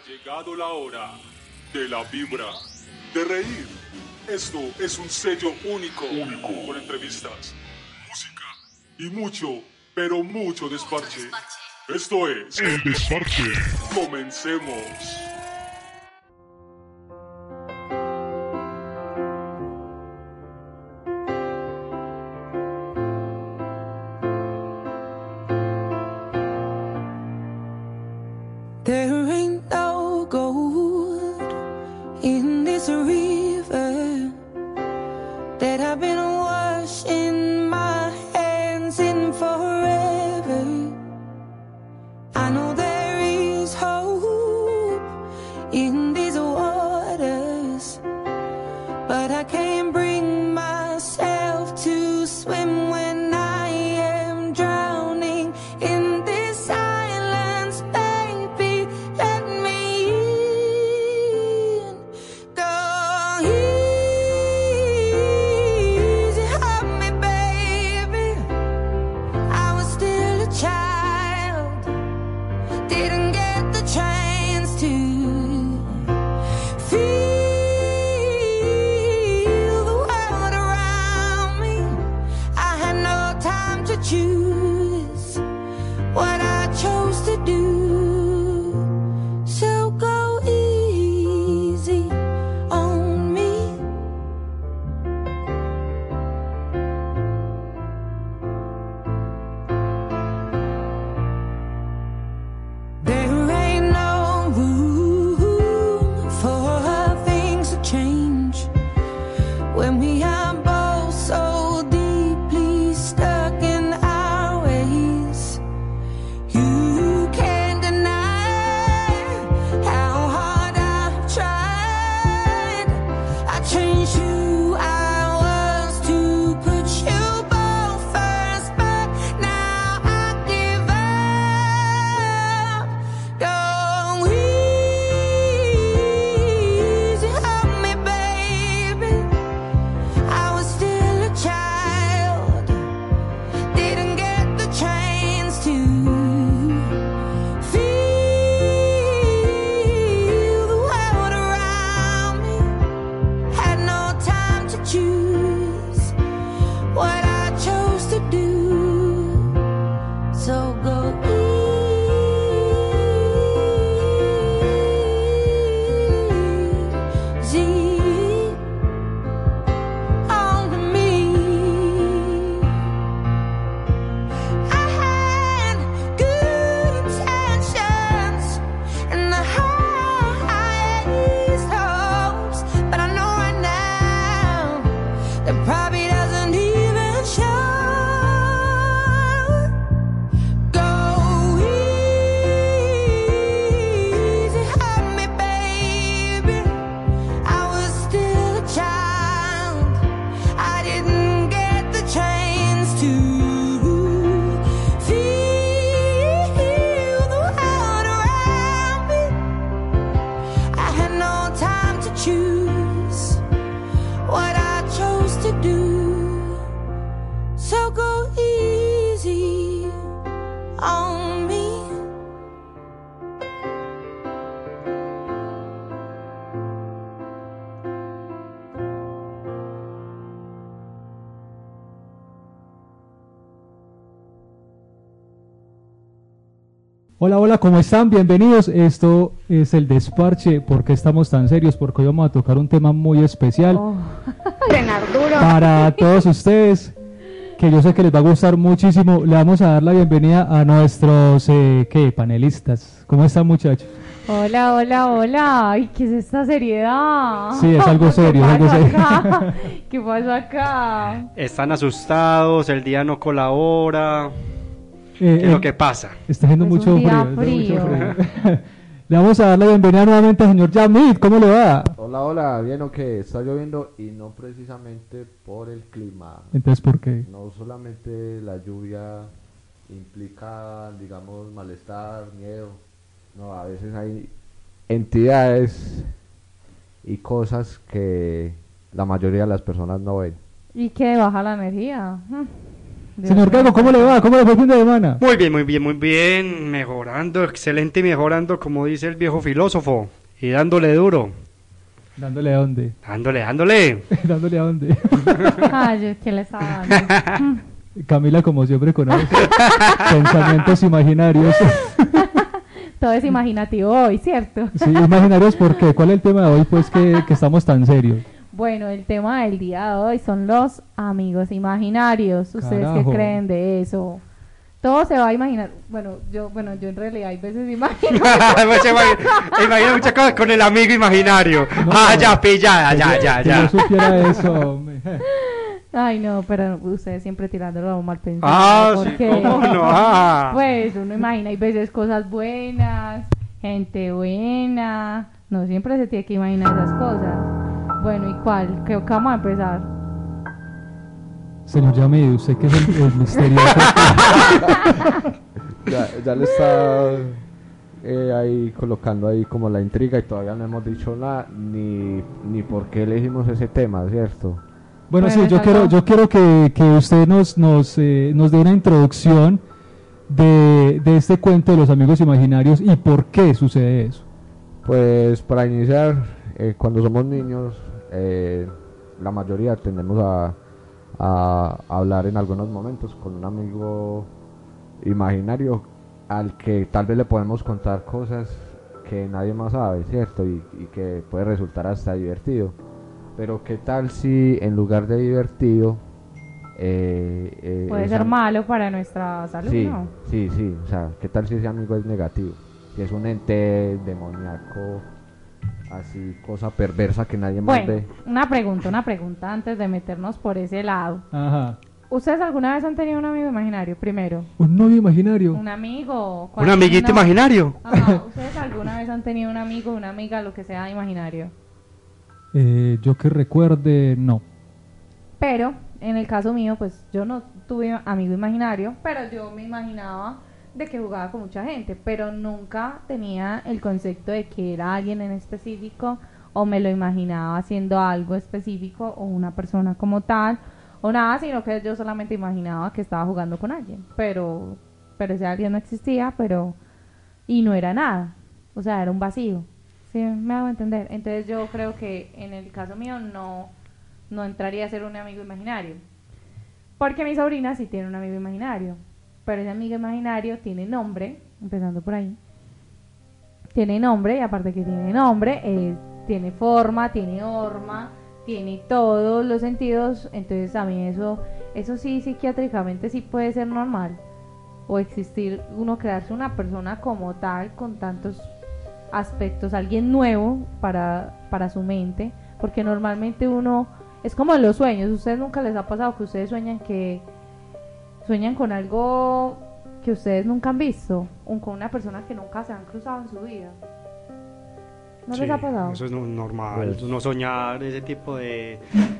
Ha llegado la hora de la vibra, de reír. Esto es un sello único, con entrevistas, música y mucho, pero mucho desparche. Esto es El Desparche. Comencemos. Hola, hola, ¿cómo están? Bienvenidos. Esto es el desparche. ¿Por qué estamos tan serios? Porque hoy vamos a tocar un tema muy especial duro. para todos ustedes, que yo sé que les va a gustar muchísimo. Le vamos a dar la bienvenida a nuestros, eh, ¿qué? Panelistas. ¿Cómo están, muchachos? Hola, hola, hola. Ay, ¿qué es esta seriedad? Sí, es algo ¿Qué serio, es algo pasó serio. acá? ¿Qué pasa acá? Están asustados, el día no colabora. Eh, ¿Qué es eh, lo que pasa? Está haciendo Es mucho un frío. día está mucho frío. frío. le vamos a dar la bienvenida nuevamente al señor Yamid. ¿Cómo le va? Hola, hola, bien o qué, está lloviendo y no precisamente por el clima, Entonces, ¿por qué? no solamente la lluvia implica, digamos, malestar, miedo, no, a veces hay entidades y cosas que la mayoría de las personas no ven. ¿Y qué baja la energía? Mm, Señor. Gago, ¿cómo le va? ¿Cómo le fue el fin de semana? Muy bien, muy bien, muy bien. Mejorando, excelente y mejorando, como dice el viejo filósofo. Y dándole duro. Dándole a dónde. Dándole, dándole. Dándole a dónde. Ay, yo, ¿qué le estaba dando? Camila, como siempre, con esos pensamientos imaginarios. Todo es imaginativo hoy, ¿cierto? Sí, imaginarios, ¿por qué? ¿Cuál es el tema de hoy, pues, que, que estamos tan serios? Bueno, el tema del día de hoy son los amigos imaginarios. ¿Ustedes Carajo. qué creen de eso? Todo se va a imaginar. Bueno, yo, bueno, yo en realidad hay veces imagino. Pues imagina muchas cosas con el amigo imaginario. No. ah, ya, pillada, ya, ya, Que ya. yo supiera eso, hombre. Ay, no, pero ustedes siempre tirándolo a mal pensado. Ah, sí, cómo no. Ah. Pues uno imagina, hay veces cosas buenas, gente buena. No siempre se tiene que imaginar esas cosas. Bueno, ¿y cuál? Creo que vamos a empezar. Señor Yamid, usted que es el, el misterioso. Ya, ya le está eh, ahí colocando ahí como la intriga y todavía no hemos dicho nada ni, ni por qué elegimos ese tema, ¿cierto? Bueno, Bueno, sí, yo quiero, yo quiero que, que usted nos, nos, eh, nos dé una introducción de, de este cuento de los amigos imaginarios y por qué sucede eso. Pues para iniciar, eh, cuando somos niños, eh, la mayoría tendemos a, a hablar en algunos momentos con un amigo imaginario al que tal vez le podemos contar cosas que nadie más sabe, ¿cierto? Y, y que puede resultar hasta divertido. Pero qué tal si en lugar de divertido... eh, eh, Puede ser malo para nuestra salud, Sí, ¿no? sí, sí. O sea, ¿qué tal si ese amigo es negativo? Si es un ente demoníaco, así, cosa perversa que nadie más Bueno, ve. una pregunta, una pregunta antes de meternos por ese lado. Ajá. ¿Ustedes alguna vez han tenido un amigo imaginario? Primero, Un novio imaginario. un amigo. Un amiguito no. imaginario. Ajá, ¿Ustedes alguna vez han tenido un amigo, una amiga, lo que sea imaginario? Eh, yo que recuerde, no. Pero, en el caso mío, pues yo no tuve amigo imaginario, pero yo me imaginaba de que jugaba con mucha gente, pero nunca tenía el concepto de que era alguien en específico o me lo imaginaba haciendo algo específico o una persona como tal o nada, sino que yo solamente imaginaba que estaba jugando con alguien, pero pero ese alguien no existía, pero y no era nada, o sea, era un vacío. ¿Sí me hago entender? Entonces yo creo que en el caso mío no no entraría a ser un amigo imaginario. Porque mi sobrina sí tiene un amigo imaginario. Pero ese amigo imaginario tiene nombre, empezando por ahí. Tiene nombre, y aparte que tiene nombre, tiene forma, tiene horma, tiene todos los sentidos. Entonces a mí eso, eso sí psiquiátricamente sí puede ser normal. O existir, uno crearse una persona como tal, con tantos aspectos, alguien nuevo para, para su mente. Porque normalmente uno, es como en los sueños, ustedes nunca les ha pasado que ustedes sueñan que sueñan con algo que ustedes nunca han visto, o con una persona que nunca se han cruzado en su vida. ¿No les ha pasado? Eso es no- normal. Pues- Uno soñar ese tipo de,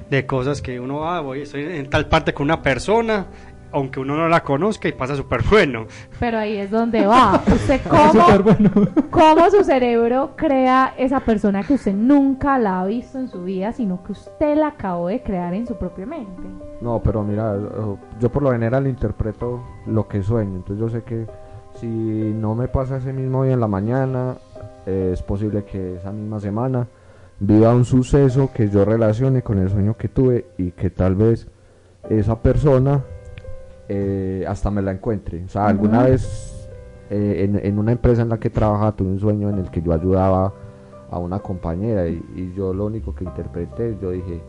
de cosas que uno, ah, voy, estoy en tal parte con una persona, aunque uno no la conozca y pasa súper bueno. Pero ahí es donde va. ¿Usted cómo, bueno. cómo su cerebro crea esa persona que usted nunca la ha visto en su vida, sino que usted la acabó de crear en su propia mente? No, pero mira, yo- yo por lo general interpreto lo que sueño. Entonces yo sé que si no me pasa ese mismo día en la mañana, eh, es posible que esa misma semana viva un suceso que yo relacione con el sueño que tuve y que tal vez esa persona eh, hasta me la encuentre. O sea, alguna vez eh, en, en una empresa en la que trabajaba tuve un sueño en el que yo ayudaba a una compañera y, y yo lo único que interpreté, yo dije,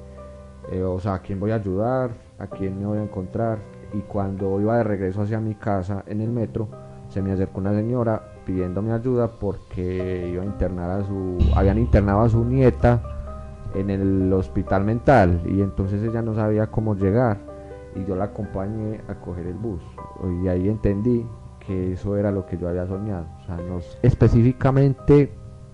eh, o sea, ¿a quién voy a ayudar? ¿A quién me voy a encontrar? Y cuando iba de regreso hacia mi casa en el metro, se me acercó una señora pidiéndome ayuda porque iba a internar a su, habían internado a su nieta en el hospital mental y entonces ella no sabía cómo llegar y yo la acompañé a coger el bus y ahí entendí que eso era lo que yo había soñado, o sea, no específicamente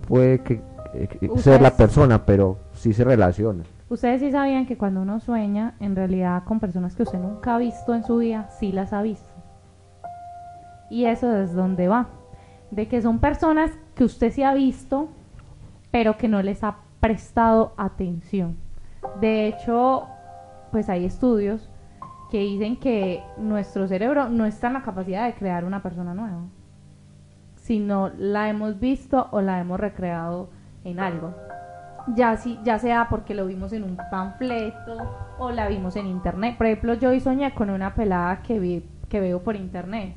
puede que eh, que ser la Ustedes- persona, pero sí se relaciona. Ustedes sí sabían que cuando uno sueña, en realidad con personas que usted nunca ha visto en su vida, sí las ha visto. Y eso es donde va. De que son personas que usted sí ha visto, pero que no les ha prestado atención. De hecho, pues hay estudios que dicen que nuestro cerebro no está en la capacidad de crear una persona nueva, sino la hemos visto o la hemos recreado en algo. Ya, si, ya sea porque lo vimos en un panfleto o la vimos en internet. Por ejemplo, yo hoy soñé con una pelada que, vi, que veo por internet.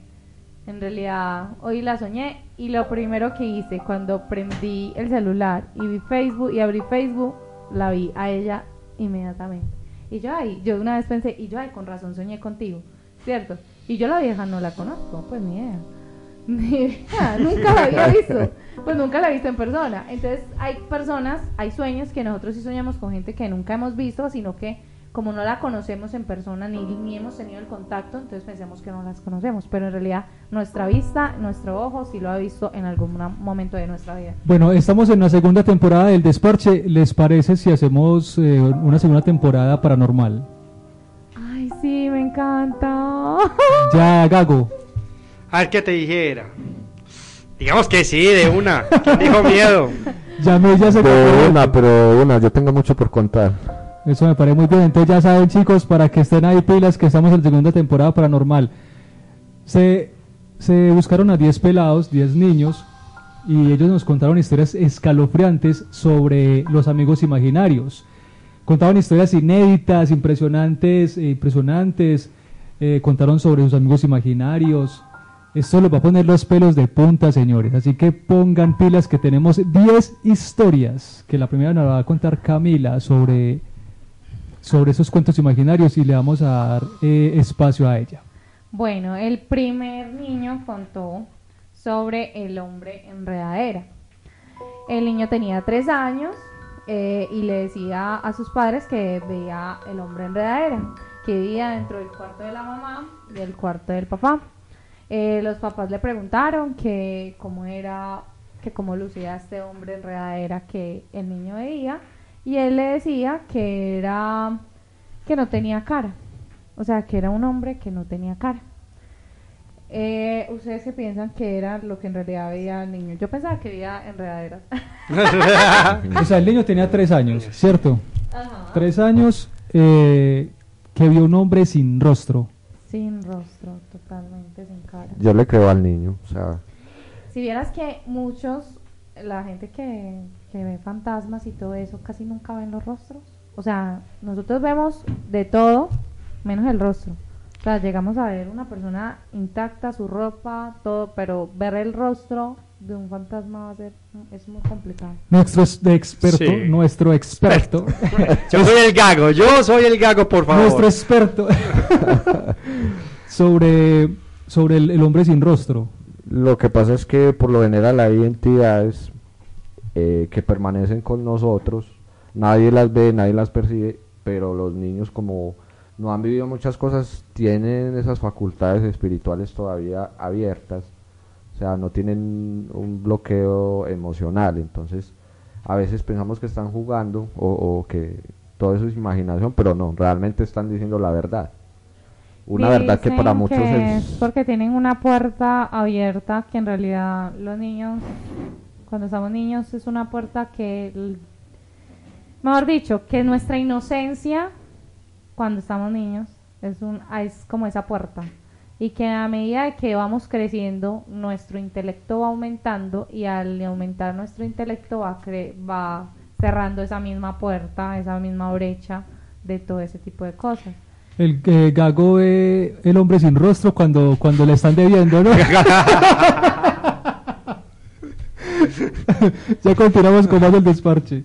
En realidad, hoy la soñé y lo primero que hice cuando prendí el celular y vi Facebook y abrí Facebook, la vi a ella inmediatamente. Y yo, ay, yo una vez pensé, y yo, ay, con razón soñé contigo, ¿cierto? Y yo la vieja no la conozco, pues ni idea. Ni idea, nunca la había visto. Pues nunca la he visto en persona. Entonces, hay personas, hay sueños que nosotros sí soñamos con gente que nunca hemos visto, sino que como no la conocemos en persona ni, ni hemos tenido el contacto, entonces pensamos que no las conocemos. Pero en realidad, nuestra vista, nuestro ojo, sí lo ha visto en algún momento de nuestra vida. Bueno, estamos en la segunda temporada del Desparche. ¿Les parece si hacemos eh, una segunda temporada paranormal? Ay, sí, me encanta. Ya, Gago. A ver qué te dijera. Digamos que sí, de una. ¿Quién dijo miedo? Ya me ya se De una, pero de una, yo tengo mucho por contar. Eso me parece muy bien. Entonces ya saben chicos, para que estén ahí pilas que estamos en la segunda temporada paranormal. Se, se buscaron a 10 pelados, 10 niños, y ellos nos contaron historias escalofriantes sobre los amigos imaginarios. Contaban historias inéditas, impresionantes, eh, impresionantes. eh, contaron sobre sus amigos imaginarios. Esto los va a poner los pelos de punta, señores. Así que pongan pilas que tenemos 10 historias. Que la primera nos va a contar Camila sobre, sobre esos cuentos imaginarios y le vamos a dar eh, espacio a ella. Bueno, el primer niño contó sobre el hombre enredadera. El niño tenía tres años eh, y le decía a sus padres que veía el hombre enredadera, que vivía dentro del cuarto de la mamá y del cuarto del papá. Eh, los papás le preguntaron que cómo era, que cómo lucía este hombre enredadera que el niño veía y él le decía que era que no tenía cara, o sea que era un hombre que no tenía cara. Eh, Ustedes que piensan que era lo que en realidad veía el niño. Yo pensaba que veía enredaderas. O sea, el niño tenía tres años, ¿cierto? Ajá. Tres años eh, que vio un hombre sin rostro. Sin rostro, totalmente sin cara. Yo le creo al niño, o sea, Si vieras que muchos, la gente que, que ve fantasmas y todo eso, casi nunca ven los rostros. O sea, nosotros vemos de todo, menos el rostro. O sea, llegamos a ver una persona intacta, su ropa, todo, pero ver el rostro de un fantasma va a ser, es muy complicado. Nuestro experto, Sí. nuestro experto, Yo soy el gago, yo soy el gago, por favor. nuestro experto sobre, sobre el, el hombre sin rostro. lo que pasa es que por lo general hay entidades eh, que permanecen con nosotros, nadie las ve, nadie las percibe, pero los niños como no han vivido muchas cosas, tienen esas facultades espirituales todavía abiertas, o sea, no tienen un bloqueo emocional, entonces a veces pensamos que están jugando o, o que todo eso es imaginación, pero no, realmente están diciendo la verdad. Una verdad que para muchos que es... es porque tienen una puerta abierta que en realidad los niños, cuando estamos niños, es una puerta que, mejor dicho, que nuestra inocencia, cuando estamos niños, es, un, es como esa puerta. Y que a medida de que vamos creciendo, nuestro intelecto va aumentando y al aumentar nuestro intelecto va, cre- va cerrando esa misma puerta, esa misma brecha de todo ese tipo de cosas. El eh, gago ve el hombre sin rostro cuando, cuando le están debiendo, ¿no? ya continuamos con más del desparche.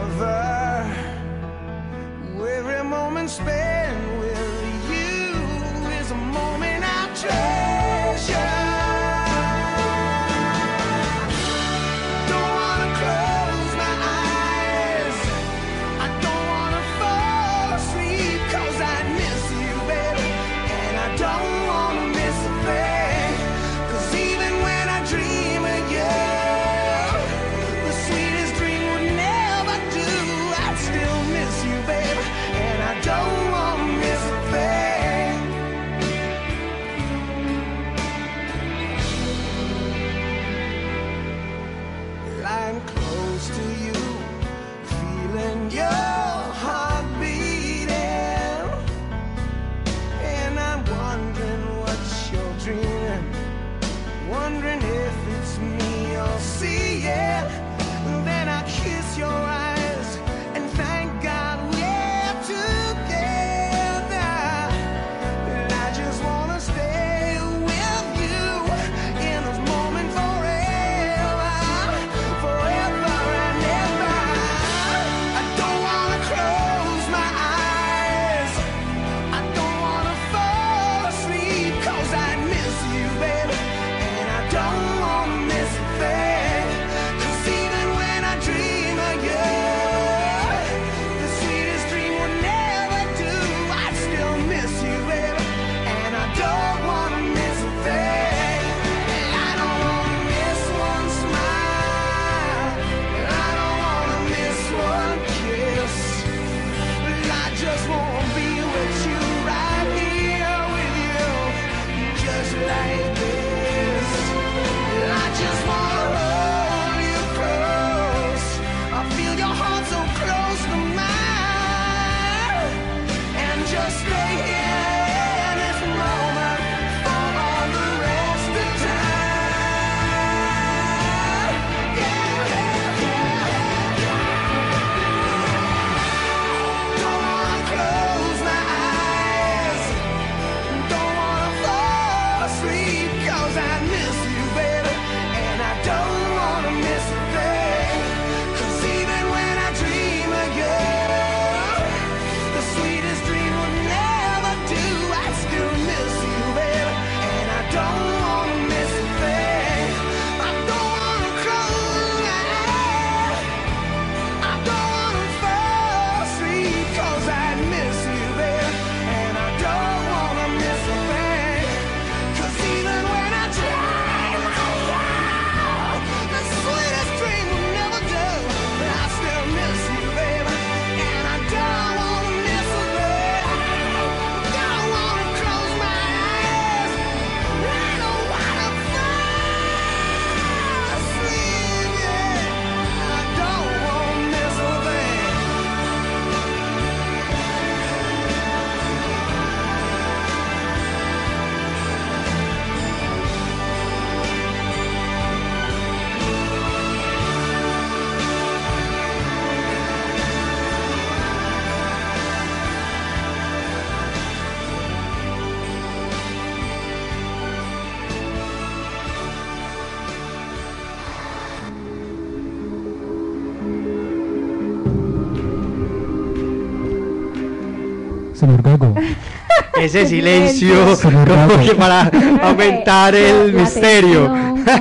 Ese silencio, como que para aumentar el misterio.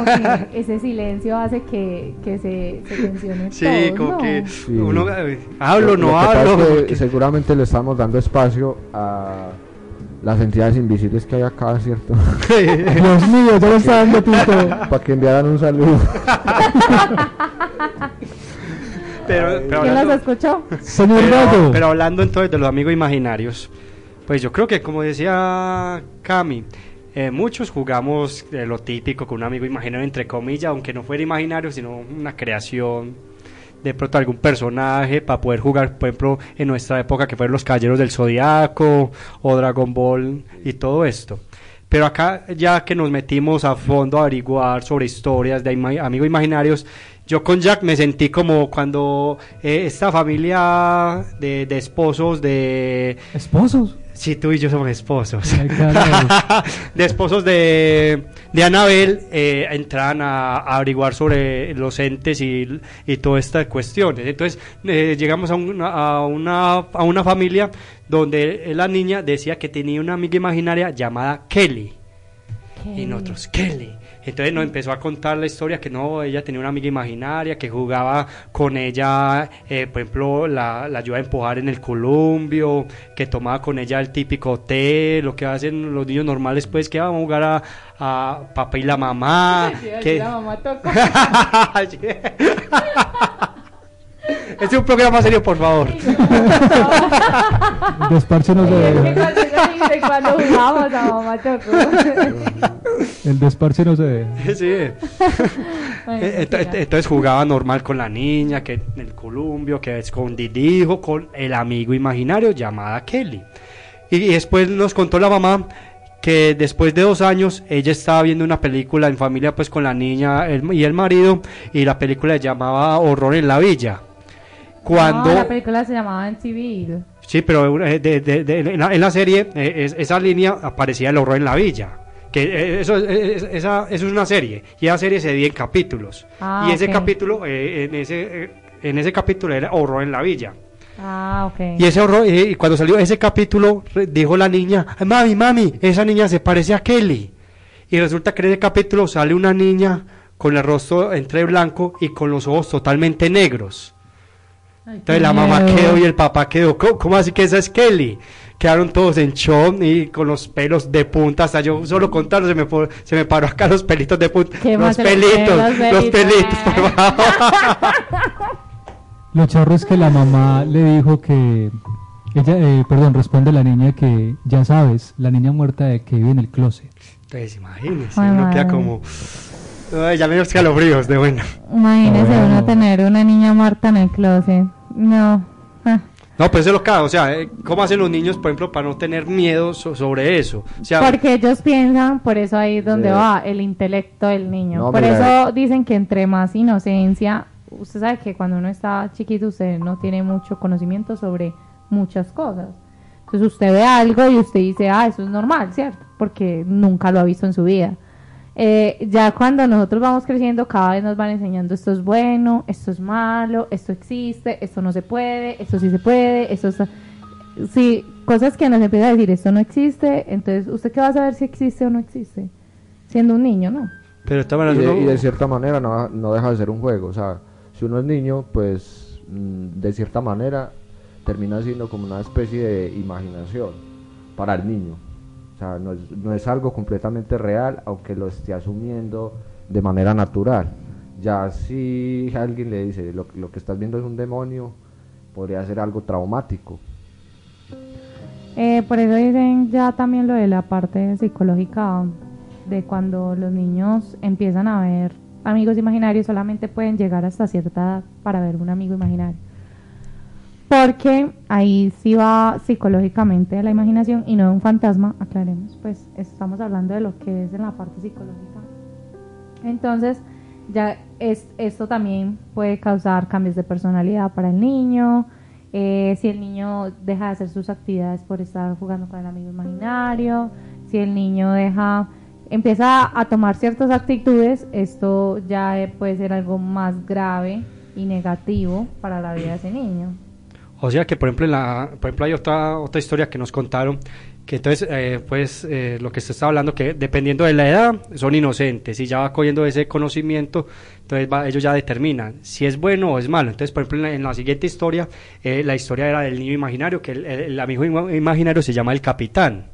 Ese silencio hace que, que se, se tensione. Sí, como que sí. uno eh, hablo, no hablo. Seguramente le estamos dando espacio a las entidades invisibles que hay acá, ¿cierto? Dios mío, ya lo está dando Para que enviaran un saludo pero, pero ¿Quién hablando, las escuchó? Señor pero, pero hablando entonces de los amigos imaginarios, pues yo creo que como decía Cami, eh, muchos jugamos eh, lo típico con un amigo imaginario, entre comillas, aunque no fuera imaginario, sino una creación de pronto algún personaje para poder jugar, por ejemplo, en nuestra época que fueron los Caballeros del Zodiaco o Dragon Ball y todo esto. Pero acá ya que nos metimos a fondo a averiguar sobre historias de ima amigos imaginarios, yo con Jack me sentí como cuando eh, esta familia de, de esposos de... ¿Esposos? Sí, tú y yo somos esposos. de esposos de, de Anabel eh, a, averiguar sobre los entes y, y todas estas cuestiones. Entonces eh, llegamos a una, a, una, a una familia donde la niña decía que tenía una amiga imaginaria llamada Kelly. Y nosotros, Kelly. Entonces nos empezó a contar la historia que no, ella tenía una amiga imaginaria que jugaba con ella, eh, por ejemplo, la, la ayuda a empujar en el columbio, que tomaba con ella el típico té, lo que hacen los niños normales, pues que vamos a jugar a, a papá y la mamá. que... La mamá tocó. este es un programa serio, por favor. Desparche no se Y es que deja. cuando jugábamos, la mamá tocó. El desparche no se deja. Sí. Bueno, Eh. Entonces jugaba normal con la niña, que en el columpio, que escondidijo con el amigo imaginario llamada Kelly. Y, y después nos contó la mamá que después de dos años ella estaba viendo una película en familia pues con la niña el- y el marido y la película se llamaba Horror en la Villa. Cuando... No, la película se llamaba En Civil. Sí, pero eh, de- de- de- en, la, en la serie, eh, es- esa línea aparecía el horror en la villa. Que eh, eso, es- esa, eso es una serie. Y esa serie se divide en capítulos. Ah, y ese capítulo, eh, en, ese, en ese capítulo era horror en la villa. Ah, ok. Y ese horror, y cuando salió ese capítulo, dijo la niña, "Ay, mami, mami, esa niña se parece a Kelly. Y resulta que en ese capítulo sale una niña con el rostro entre blanco y con los ojos totalmente negros. Ay, Entonces la mamá miedo. quedó y el papá quedó. ¿Cómo, cómo así que esa es Kelly? Quedaron todos en shock y con los pelos de punta. Hasta yo solo contarlo se me, se me paró acá los pelitos de punta. ¿Qué Los pelitos, los los pelitos, pelitos? por favor. Lo charro es que la mamá le dijo que. Ella, eh, perdón, responde la niña que ya sabes, la niña muerta de que vive en el closet. Entonces imagínense, Ay, uno queda como. Ay, ya me dio escalofríos de bueno. Imagínese Ah, uno tener una niña muerta en el closet. No. Ah. No, pues eso es lo que, o sea, eh, ¿cómo hacen los niños, por ejemplo, para no tener miedo so- sobre eso? O sea, Porque ellos piensan, por eso ahí es donde Sí. va el intelecto del niño. No, por mira, eso dicen que entre más inocencia, usted sabe que cuando uno está chiquito usted no tiene mucho conocimiento sobre muchas cosas. Entonces usted ve algo y usted dice, ah, eso es normal, ¿cierto? Porque nunca lo ha visto en su vida. Eh, ya cuando nosotros vamos creciendo, cada vez nos van enseñando esto es bueno, esto es malo, esto existe, esto no se puede, esto sí se puede, esto está... Sí, cosas que nos empieza a decir, esto no existe, entonces, ¿usted qué va a saber si existe o no existe? Siendo un niño, ¿no? pero todas Y de, y de cierta manera no, no deja de ser un juego. O sea, si uno es niño, pues mm, de cierta manera termina siendo como una especie de imaginación para el niño. Sea, no es, no es algo completamente real, aunque lo esté asumiendo de manera natural. Ya si alguien le dice lo, lo que estás viendo es un demonio, podría ser algo traumático. Eh, por eso dicen ya también lo de la parte psicológica de cuando los niños empiezan a ver amigos imaginarios, solamente pueden llegar hasta cierta edad para ver un amigo imaginario. Porque ahí sí va psicológicamente de la imaginación y no de un fantasma, aclaremos, pues estamos hablando de lo que es en la parte psicológica. Entonces, ya es, esto también puede causar cambios de personalidad para el niño. eh, si el niño deja de hacer sus actividades por estar jugando con el amigo imaginario, si el niño deja, empieza a tomar ciertas actitudes, esto ya puede ser algo más grave y negativo para la vida de ese niño. O sea que, por ejemplo, en la, por ejemplo hay otra, otra historia que nos contaron, que entonces, eh, pues, eh, lo que se está hablando, que dependiendo de la edad, son inocentes, y ya va cogiendo ese conocimiento, entonces va- ellos ya determinan si es bueno o es malo. Entonces, por ejemplo, en la, en la siguiente historia, eh, la historia era del niño imaginario, que el, el- amigo ima- imaginario se llama el capitán.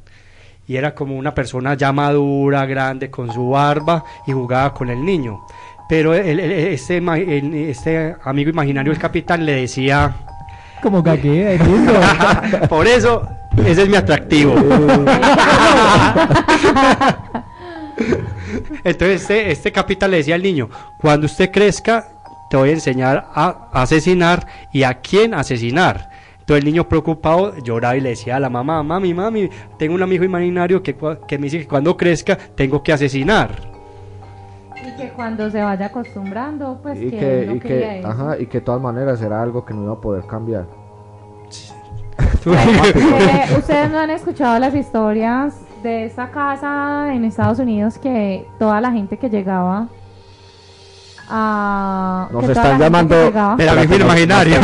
Y era como una persona ya madura, grande, con su barba, y jugaba con el niño. Pero el- el- este, el- este amigo imaginario, el capitán, le decía... Como gaguea, entiendo. Por eso, ese es mi atractivo. Entonces, este, este capitán le decía al niño: Cuando usted crezca, te voy a enseñar a asesinar y a quién asesinar. Entonces, el niño preocupado lloraba y le decía a la mamá: Mami, mami, tengo un amigo imaginario que, que me dice que cuando crezca tengo que asesinar. Y que cuando se vaya acostumbrando, pues y que, que, no y que, eso. ajá, y que de todas maneras era algo que no iba a poder cambiar. Eh, Ustedes no han escuchado las historias de esta casa en Estados Unidos que toda la gente que llegaba a Nos están la llamando llegaba- El amigo Para que nos- imaginario.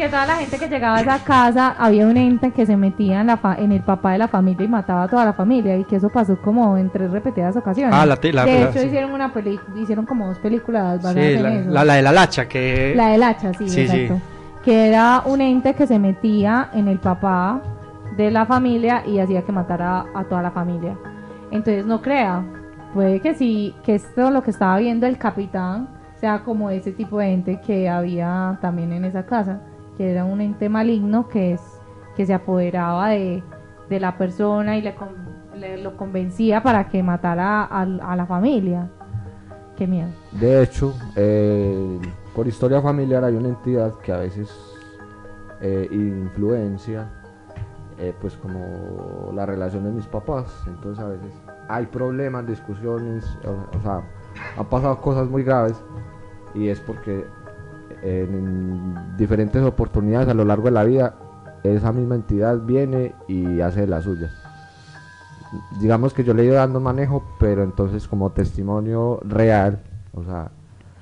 Que toda la gente que llegaba a esa casa había un ente que se metía en, la fa- en el papá de la familia y mataba a toda la familia y que eso pasó como en tres repetidas ocasiones. Ah, la la- de la- hecho sí. hicieron una peli hicieron como dos películas basadas Sí, en la, eso. la, la de la lacha, que... La del hacha, sí, Sí, sí. exacto. Que era un ente que se metía en el papá de la familia y hacía que matara a toda la familia. Entonces no crea, puede que sí, que esto lo que estaba viendo el capitán sea como ese tipo de ente que había también en esa casa, que era un ente maligno que es que se apoderaba de, de la persona y le, con- le- lo convencía para que matara a, a la familia. Qué miedo. De hecho, eh, por historia familiar hay una entidad que a veces eh, influencia, eh, pues como la relación de mis papás. Entonces a veces hay problemas, discusiones, o, o sea, han pasado cosas muy graves y es porque en diferentes oportunidades a lo largo de la vida esa misma entidad viene y hace de las suyas. Digamos que yo le he ido dando manejo, pero entonces como testimonio real, o sea,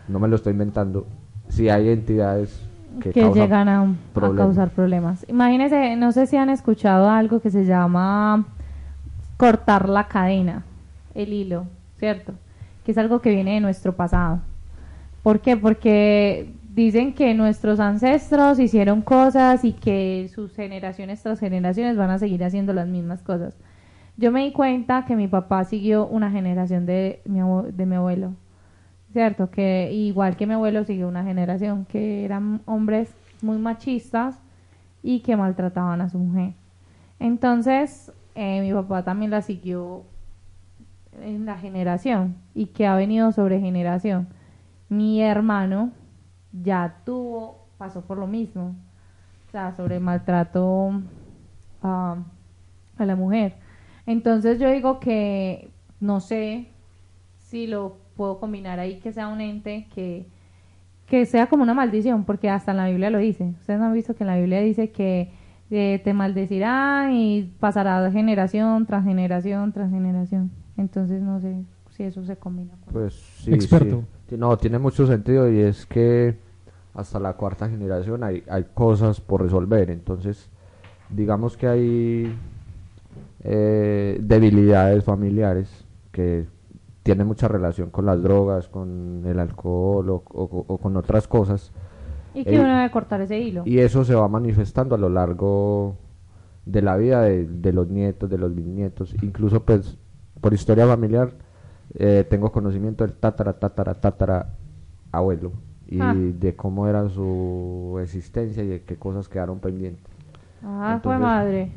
no me lo estoy inventando, si hay entidades que, que, llegan a, a causar problemas. Imagínense, no sé si han escuchado algo que se llama cortar la cadena, el hilo, ¿cierto? Que es algo que viene de nuestro pasado. ¿Por qué? Porque dicen que nuestros ancestros hicieron cosas y que sus generaciones tras generaciones van a seguir haciendo las mismas cosas. Yo me di cuenta que mi papá siguió una generación de mi, abuelo. Cierto, que igual que mi abuelo siguió una generación que eran hombres muy machistas y que maltrataban a su mujer. Entonces, eh, mi papá también la siguió en la generación y que ha venido sobre generación. Mi hermano ya tuvo, pasó por lo mismo, o sea, sobre maltrato a, a la mujer. Entonces yo digo que no sé si lo puedo combinar ahí que sea un ente que que sea como una maldición, porque hasta en la Biblia lo dice. Ustedes no han visto que en la Biblia dice que eh, te maldecirá y pasará generación tras generación tras generación. Entonces no sé si eso se combina. con- Pues sí, Experto. sí. No, tiene mucho sentido y es que hasta la cuarta generación hay, hay cosas por resolver. Entonces, digamos que hay eh, debilidades familiares que tienen mucha relación con las drogas, con el alcohol o, o- o con otras cosas. y que eh, uno debe cortar ese hilo. Y eso se va manifestando a lo largo de la vida de, de los nietos, de los bisnietos, incluso pues por historia familiar eh, tengo conocimiento del tatara, tatara, tatara abuelo y Ah. de cómo era su existencia y de qué cosas quedaron pendientes. Ah, fue madre.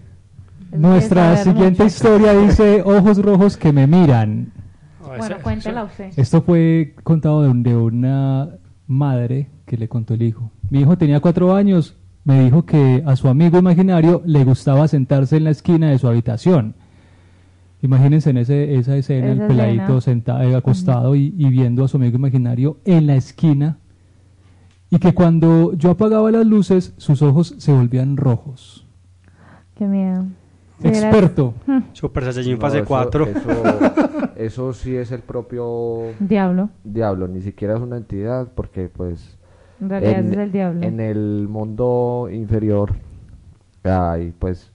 Nuestra siguiente mucho. historia dice ojos rojos que me miran. Bueno, cuéntela usted. Esto fue contado de, un- de una madre que le contó el hijo. Mi hijo tenía cuatro años, me dijo que a su amigo imaginario le gustaba sentarse en la esquina de su habitación. Imagínense en ese, esa escena, Esa el peladito escena. sentado, eh, acostado y, y viendo a su amigo imaginario en la esquina. Y que cuando yo apagaba las luces, sus ojos se volvían rojos. Qué miedo. Experto. Super Saiyajin No, fase eso- 4. Eso, eso sí es el propio Diablo. diablo, ni siquiera es una entidad porque pues En realidad en, es el diablo. en el mundo inferior hay pues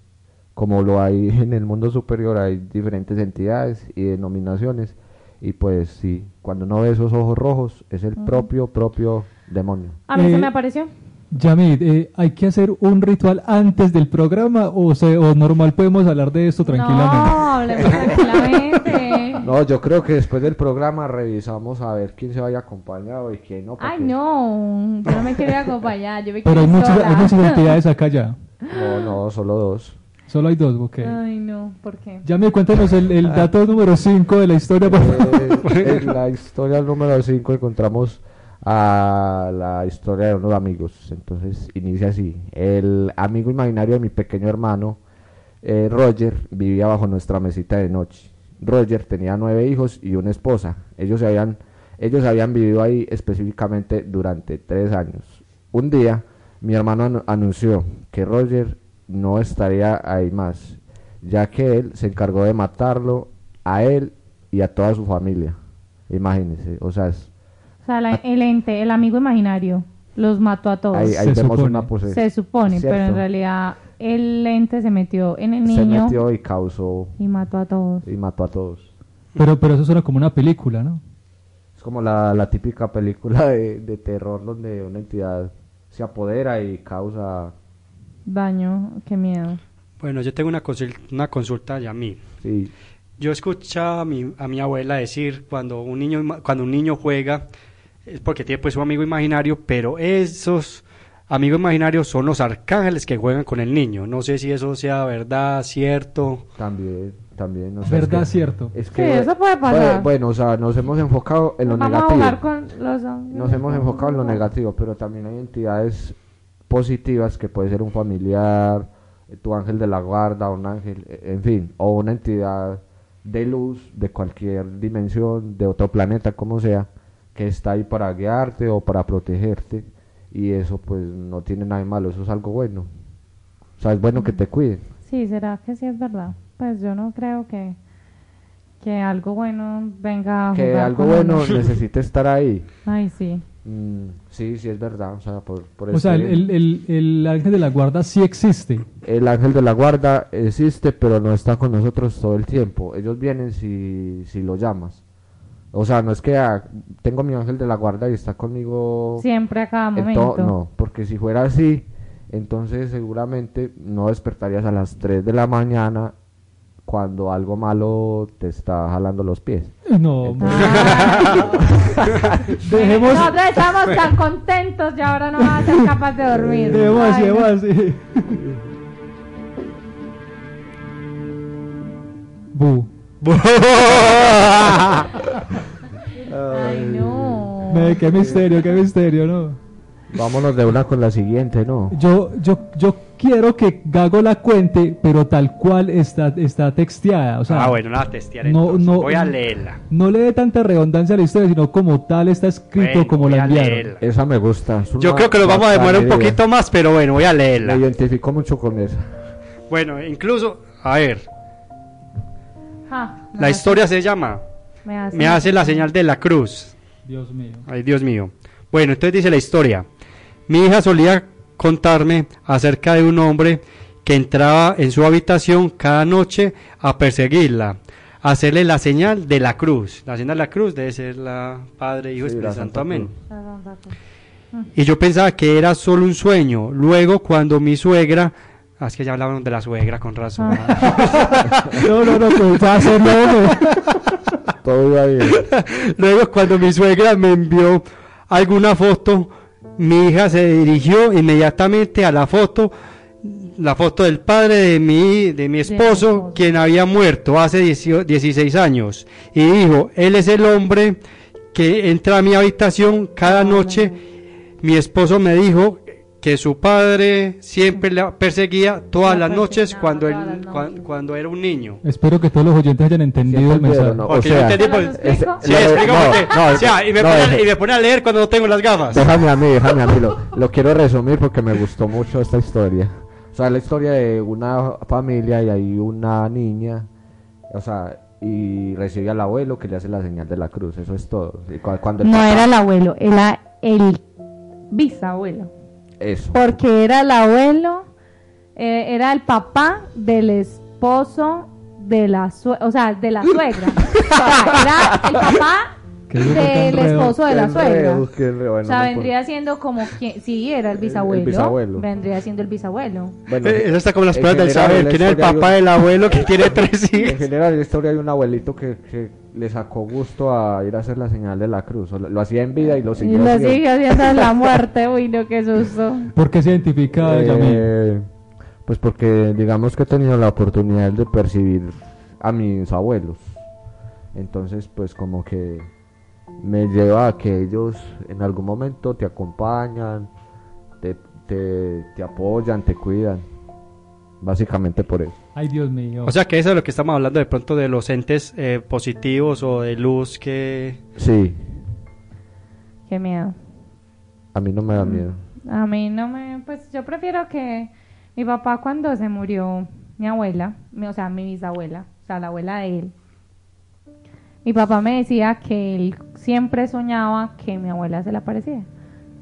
como lo hay en el mundo superior hay diferentes entidades y denominaciones y pues sí cuando uno ve esos ojos rojos es el propio propio demonio A mí Eh, se me apareció. Yamid, eh, ¿hay que hacer un ritual antes del programa o, se, o normal podemos hablar de esto tranquilamente? No, hablemos tranquilamente. no yo creo que después del programa revisamos a ver quién se vaya acompañado y quién no Ay, porque- no. Yo no me quería acompañar. Yo me Pero hay muchas, sola. hay muchas entidades acá ya. no no solo dos Solo hay dos, ok. Ay, no. ¿Por qué? Yamid, cuéntanos el, el dato número 5 de la historia. Eh, en la historia número 5 encontramos a la historia de unos amigos. Entonces inicia así. El amigo imaginario de mi pequeño hermano, eh, Roger, vivía bajo nuestra mesita de noche. Roger tenía nueve hijos y una esposa. Ellos se habían, ellos habían vivido ahí específicamente durante tres años. Un día, mi hermano anu- anunció que Roger no estaría ahí más, ya que él se encargó de matarlo a él y a toda su familia. Imagínense, o sea, es- O sea, la- el ente, el amigo imaginario, los mató a todos. ahí, ahí Se vemos supone. una posesión. se supone, pero en realidad el ente se metió en el Se niño metió y causó y mató a todos. y mató a todos. Pero, pero eso suena como una película, ¿no? Es como la, la típica película de, de terror donde una entidad se apodera y causa... Daño, qué miedo. Bueno, yo tengo una, consul- una consulta ya a mí. Sí, Yo escuchaba a mi, a mi abuela decir cuando un niño cuando un niño juega es porque tiene pues un amigo imaginario, pero esos amigos imaginarios son los arcángeles que juegan con el niño. No sé si eso sea verdad, cierto. también, también. no sé, Verdad, es que- cierto. Es Sí, que, eso puede pasar. Bueno, bueno, o sea, nos hemos enfocado en lo Vamos a negativo. jugar con los Nos hemos enfocado en lo negativo, pero también hay entidades positivas que puede ser un familiar, eh, tu ángel de la guarda, un ángel, eh, en fin, o una entidad de luz de cualquier dimensión, de otro planeta, como sea, que está ahí para guiarte o para protegerte. Y eso pues no tiene nada de malo, eso es algo bueno. O sea, es bueno que te cuiden. Sí, ¿será que sí es verdad? Pues yo no creo que, que algo bueno venga a Que jugar algo con bueno necesite estar ahí. Ay, sí. Mm, sí, sí es verdad. O sea, por, por O sea, el, el- el- el ángel de la guarda sí existe. El ángel de la guarda existe, pero no está con nosotros todo el tiempo. Ellos vienen si, si lo llamas. O sea, no es que ah, tengo mi ángel de la guarda y está conmigo Siempre a cada en momento. No, porque si fuera así, entonces seguramente no despertarías a las 3 de la mañana cuando algo malo te está jalando los pies. No, hombre. Ah. dejemos, Nosotros estamos tan contentos y ahora no vas a ser capaz de dormir. dejemos así, no. dejemos así. Bu. Ay, no. Qué misterio, qué misterio, ¿no? Vámonos de una con la siguiente, ¿no? Yo, yo, yo quiero que Gago la cuente, pero tal cual está, está texteada. O sea, ah, bueno, la testearé. no, entonces. no, Voy a leerla. No le dé tanta redundancia a la historia, sino como tal está escrito, Bueno, como la enviaron. leerla. Esa me gusta. es Yo creo que lo vamos a demorar un poquito más, pero bueno, voy a Me leerla. identifico mucho con esa. Bueno, incluso, a ver, Ah, me la hace- historia se llama me hace, Me hace la señal de la cruz. Dios mío. Ay, Dios mío. Bueno, entonces dice la historia. Mi hija solía contarme acerca de un hombre que entraba en su habitación cada noche a perseguirla, a hacerle la señal de la cruz. La señal de la cruz debe ser la Padre, Hijo y Sí, Espíritu Santo. Amén. Y yo pensaba que era solo un sueño. Luego, cuando mi suegra. Ah, es que ya hablaban de la suegra, con razón. No, no, no, pues va a hacerlo, hombre. Todo iba bien. Luego, cuando mi suegra me envió alguna foto, mi hija se dirigió inmediatamente a la foto, la foto del padre de mi, de mi esposo, quien había muerto hace 18 16 años, y dijo, él es el hombre que entra a mi habitación cada noche. Mi esposo me dijo que su padre siempre la perseguía todas La las noches cuando, él, las cuan- noches. cuando era un niño. Espero que todos los oyentes hayan entendido el mensaje. ¿no? O Porque yo sea, entendí, ¿Se los pues, explico? Sí, No, porque- no, o sea, y me, no, pone y me pone a leer cuando no tengo las gafas. Déjame a mí, déjame a mí. Lo, lo quiero resumir porque me gustó mucho esta historia. O sea, la historia de una familia y hay una niña. O sea, y recibe al abuelo que le hace la señal de la cruz. Eso es todo. Y cu- cuando No papá- era el abuelo, era el bisabuelo. Eso. Porque era el abuelo, eh, era el papá del esposo de la suegra, o sea, de la suegra. O sea, era el papá del esposo de la suegra. O sea, no vendría siendo como quien, sí, era el bisabuelo, bisabuelo. vendría siendo el bisabuelo. Bueno, Eh, Eso está como las en pruebas del general, saber. la ¿Quién es el historia papá de del abuelo que tiene tres En hijos? general, en la historia hay un abuelito que, que le sacó gusto a ir a hacer la señal de la cruz. O Lo, lo hacía en vida y lo Y siguió lo haciendo. sigue haciendo en la muerte, uy, no, qué susto. ¿Por qué se identifica? Eh, pues porque digamos que he tenido la oportunidad de percibir a mis abuelos. Entonces, pues como que me lleva a que ellos en algún momento te acompañan, te, te, te apoyan, te cuidan. Básicamente por eso. Ay, Dios mío. O sea, que eso es lo que estamos hablando de pronto de los entes eh, positivos o de luz que... Sí. Qué miedo. A mí no me da Mm. miedo. A mí no me, pues yo prefiero que mi papá cuando se murió, mi abuela, mi- o sea, mi bisabuela, o sea, la abuela de él, mi papá me decía que él siempre soñaba que mi abuela se le aparecía,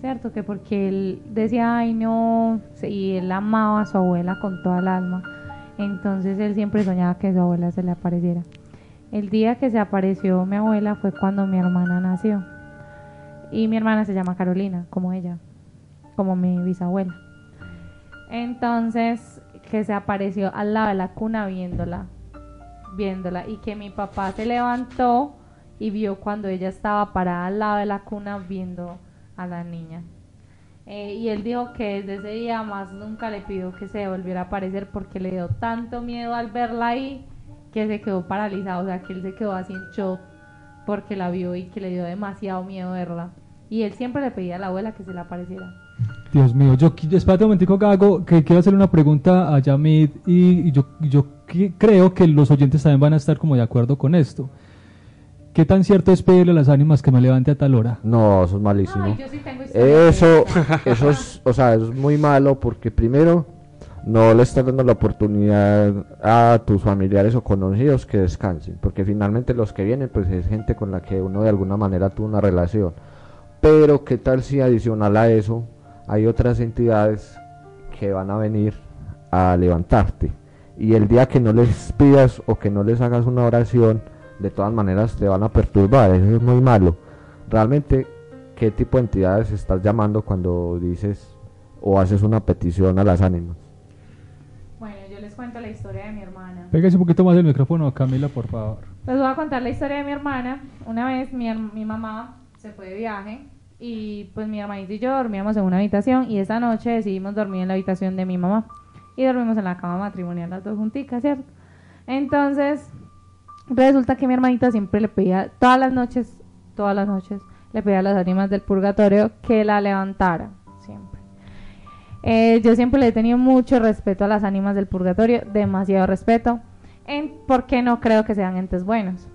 ¿cierto? Que porque él decía, ay no, y él amaba a su abuela con toda el alma, entonces él siempre soñaba que su abuela se le apareciera. El día que se apareció mi abuela fue cuando mi hermana nació. Y mi hermana se llama Carolina, como ella como mi bisabuela. Entonces, que se apareció al lado de la cuna viéndola, viéndola, y que mi papá se levantó y vio cuando ella estaba parada al lado de la cuna viendo a la niña. Eh, y él dijo que desde ese día más nunca le pidió que se volviera a aparecer porque le dio tanto miedo al verla ahí que se quedó paralizado, o sea, que él se quedó así en shock porque la vio y que le dio demasiado miedo verla. Y él siempre le pedía a la abuela que se le apareciera. Dios mío, yo espérate un momentico, Gago, que quiero hacerle una pregunta a Yamid y, y yo, yo creo que los oyentes también van a estar como de acuerdo con esto. ¿Qué tan cierto es pedirle a las ánimas que me levante a tal hora? No, eso es malísimo. Ay, yo sí tengo historia Eso, eso es, o sea, es muy malo porque primero no le estás dando la oportunidad a tus familiares o conocidos que descansen, porque finalmente los que vienen pues es gente con la que uno de alguna manera tuvo una relación. Pero qué tal si adicional a eso hay otras entidades que van a venir a levantarte y el día que no les pidas o que no les hagas una oración, de todas maneras te van a perturbar, eso es muy malo. Realmente qué tipo de entidades estás llamando cuando dices o haces una petición a las ánimas. Bueno, yo les cuento la historia de mi hermana. Pégase un poquito más el micrófono, Camila, por favor. Les voy a contar la historia de mi hermana. Una vez mi, mi mamá se fue de viaje y pues mi hermanito y yo dormíamos en una habitación y esa noche decidimos dormir en la habitación de mi mamá y dormimos en la cama matrimonial las dos junticas, ¿cierto? Entonces, resulta que mi hermanita siempre le pedía, todas las noches, todas las noches, le pedía a las ánimas del purgatorio que la levantara, siempre. Eh, yo siempre le he tenido mucho respeto a las ánimas del purgatorio, demasiado respeto, en, porque no creo que sean entes buenos,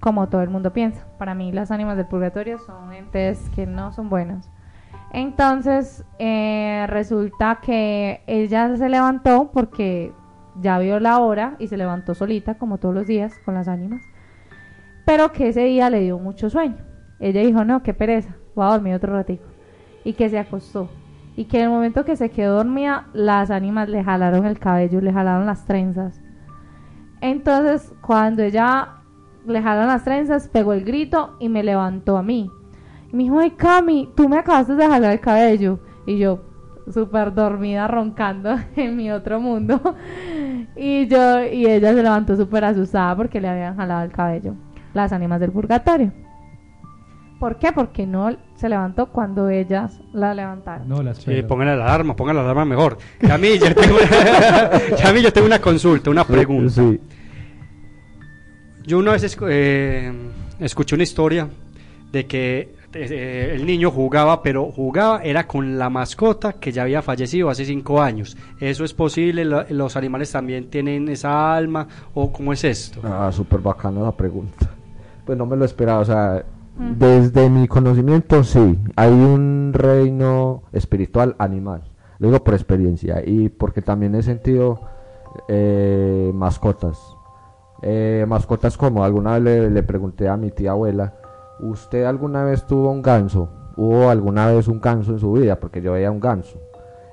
como todo el mundo piensa. Para mí las ánimas del purgatorio son entes que no son buenos. Entonces eh, resulta que ella se levantó porque ya vio la hora y se levantó solita, como todos los días, con las ánimas, pero que ese día le dio mucho sueño. Ella dijo, no, qué pereza, voy a dormir otro ratico. Y que se acostó. Y que en el momento que se quedó dormida, las ánimas le jalaron el cabello, le jalaron las trenzas. Entonces, cuando ella le jalaron las trenzas, pegó el grito y me levantó a mí. Y me dijo, ay Cami, tú me acabaste de jalar el cabello. Y yo, súper dormida, roncando en mi otro mundo. y yo, y ella se levantó súper asustada porque le habían jalado el cabello. Las ánimas del purgatorio. ¿Por qué? Porque no se levantó cuando ellas la levantaron. No, las Sí, pongan la alarma, pongan la alarma mejor. Yami, yo tengo una, Yami, yo tengo una consulta, una pregunta. Sí. Yo una vez escu- eh, escuché una historia de que eh, el niño jugaba, pero jugaba era con la mascota que ya había fallecido hace cinco años. ¿Eso es posible? Lo- ¿Los animales también tienen esa alma? ¿O cómo es esto? Ah, súper bacana la pregunta. Pues no me lo esperaba, o sea, desde mi conocimiento sí, hay un reino espiritual animal. Lo digo por experiencia y porque también he sentido eh, mascotas. Eh, mascotas como alguna vez le, le pregunté a mi tía abuela, ¿usted alguna vez tuvo un ganso? ¿Hubo alguna vez un ganso en su vida? Porque yo veía un ganso.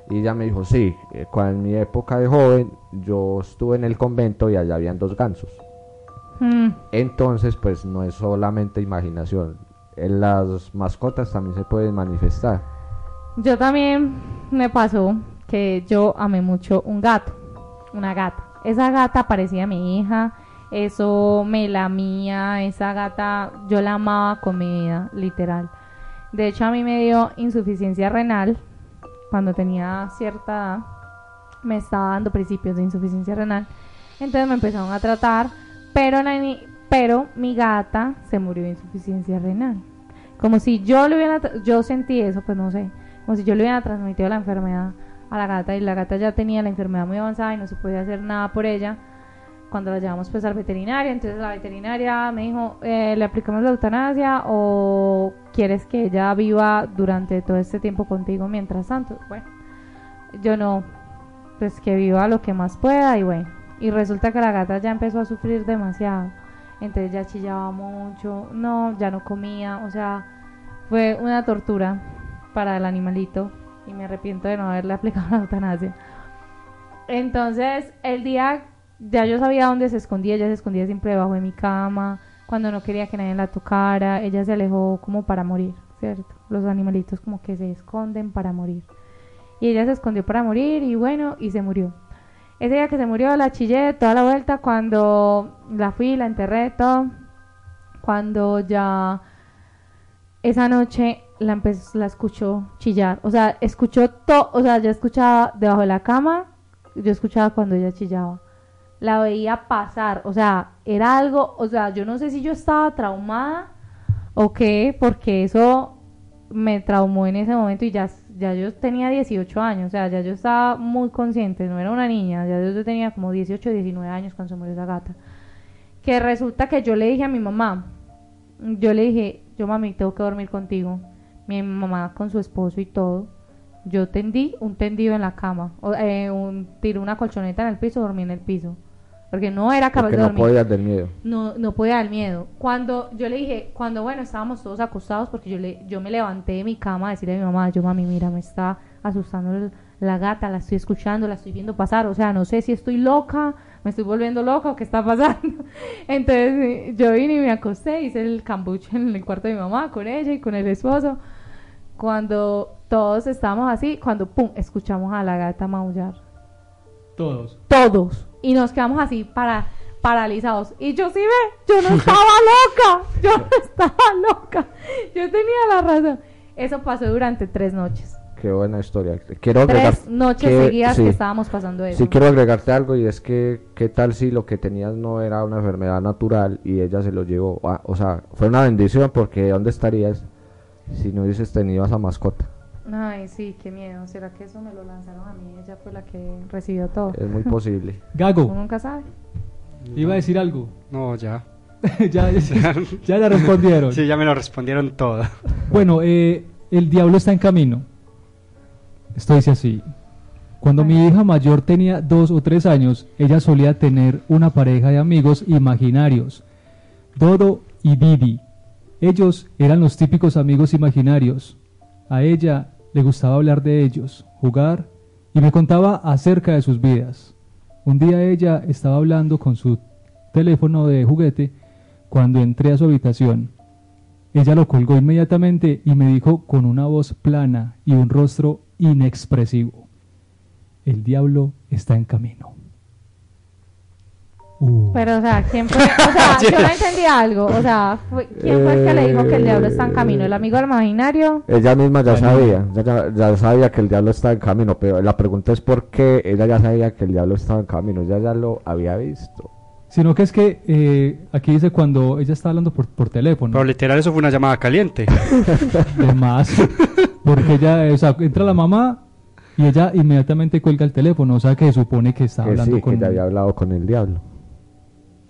Y ella me dijo, sí, eh, cuando en mi época de joven yo estuve en el convento y allá habían dos gansos. Mm, Entonces, pues no es solamente imaginación. En las mascotas también se pueden manifestar. Yo también me pasó que yo amé mucho un gato, una gata. Esa gata parecía mi hija, eso me lamía, esa gata yo la amaba con mi vida, literal. De hecho, a mí me dio insuficiencia renal cuando tenía cierta edad. Me estaba dando principios de insuficiencia renal. Entonces me empezaron a tratar, pero, pero mi gata se murió de insuficiencia renal. Como si yo le hubiera, yo sentí eso, pues no sé, como si yo le hubiera transmitido la enfermedad a la gata y la gata ya tenía la enfermedad muy avanzada y no se podía hacer nada por ella. Cuando la llevamos pues al veterinario, entonces la veterinaria me dijo, eh, ¿le aplicamos la eutanasia o quieres que ella viva durante todo este tiempo contigo mientras tanto. Bueno, yo no, pues que viva lo que más pueda y bueno. Y resulta que la gata ya empezó a sufrir demasiado. Entonces ya chillaba mucho, no, ya no comía, o sea, fue una tortura para el animalito y me arrepiento de no haberle aplicado la eutanasia. Entonces, el día ya yo sabía dónde se escondía, ella se escondía siempre debajo de mi cama, cuando no quería que nadie la tocara, ella se alejó como para morir, ¿cierto? Los animalitos como que se esconden para morir. Y ella se escondió para morir y bueno, y se murió. Ese día que se murió la chillé toda la vuelta cuando la fui, la enterré, todo. Cuando ya esa noche la empezó, la escuchó chillar. O sea, escuchó todo, o sea, ya escuchaba debajo de la cama, yo escuchaba cuando ella chillaba. La veía pasar, o sea, era algo, o sea, yo no sé si yo estaba traumada o qué, porque eso me traumó en ese momento y ya, ya yo tenía 18 años, o sea, ya yo estaba muy consciente, no era una niña, ya yo tenía como 18, 19 años cuando se murió esa gata. Que resulta que yo le dije a mi mamá, yo le dije, yo mami, tengo que dormir contigo. Mi mamá con su esposo y todo. Yo tendí un tendido en la cama, o, eh, un, tiré una colchoneta en el piso, dormí en el piso. Porque no era capaz Porque de no dormir podías del miedo. no, no podía dar miedo. Cuando yo le dije, cuando bueno, estábamos todos acostados, porque yo le, yo me levanté de mi cama a decirle a mi mamá, yo mami, mira, me está asustando el- la gata, la estoy escuchando, la estoy viendo pasar, o sea, no sé si estoy loca, me estoy volviendo loca o qué está pasando. Entonces eh, yo vine y me acosté, hice el cambuche en el cuarto de mi mamá con ella y con el esposo. Cuando todos estábamos así, cuando pum, escuchamos a la gata maullar Todos. todos y nos quedamos así para paralizados y yo sí ve yo no estaba loca yo no estaba loca yo tenía la razón eso pasó durante tres noches Qué buena historia. Quiero agregar. tres noches que- seguidas sí. que estábamos pasando eso Sí, quiero agregarte algo y es que, ¿qué tal si lo que tenías no era una enfermedad natural y ella se lo llevó? Ah, o sea, fue una bendición porque ¿dónde estarías si no hubieses tenido a esa mascota? Ay sí qué miedo será que eso me lo lanzaron a mí ella fue la que recibió todo Es muy posible. uno Gago, nunca sabe iba a decir algo. No, ya. ya, ya, ya le respondieron. Sí, ya me lo respondieron todo. Bueno, eh, el diablo está en camino. Esto dice así. Cuando mi hija mayor tenía dos o tres años, ella solía tener una pareja de amigos imaginarios, Dodo y Didi. Ellos eran los típicos amigos imaginarios. A ella le gustaba hablar de ellos, jugar y me contaba acerca de sus vidas. Un día ella estaba hablando con su teléfono de juguete cuando entré a su habitación. Ella lo colgó inmediatamente y me dijo con una voz plana y un rostro inexpresivo. El diablo está en camino. Uh. pero o sea quién fue o sea yo no entendí algo o sea fue- quién fue el que le dijo que el diablo está en camino el amigo imaginario Ella misma ya Bueno. sabía, ya, ya- sabía que el diablo estaba en camino, pero la pregunta es por qué ella ya sabía que el diablo estaba en camino, ella ya lo había visto. Sino que es que eh, aquí dice cuando ella está hablando por, por teléfono. Pero literal eso fue una llamada caliente. de más. Porque ella, o sea, entra la mamá y ella inmediatamente cuelga el teléfono. O sea, que se supone que está Que hablando sí, con. que ya había hablado con el diablo.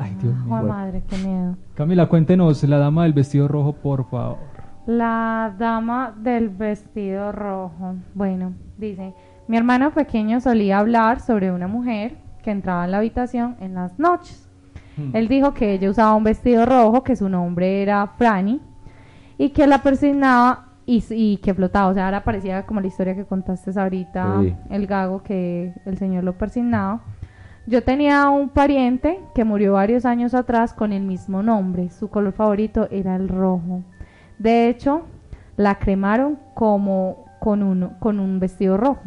Ay, Dios mío. Jue madre qué miedo Camila, cuéntenos la dama del vestido rojo, por favor. La dama del vestido rojo. Bueno, dice, mi hermano pequeño solía hablar sobre una mujer que entraba en la habitación en las noches. Hmm. Él dijo que ella usaba un vestido rojo, que su nombre era Franny, y que la persignaba y, y que flotaba. O sea, ahora parecía como la historia que contaste ahorita, Sí. el gago, que el señor lo persignaba. Yo tenía un pariente que murió varios años atrás con el mismo nombre. Su color favorito era el rojo. De hecho, la cremaron como con con un vestido rojo.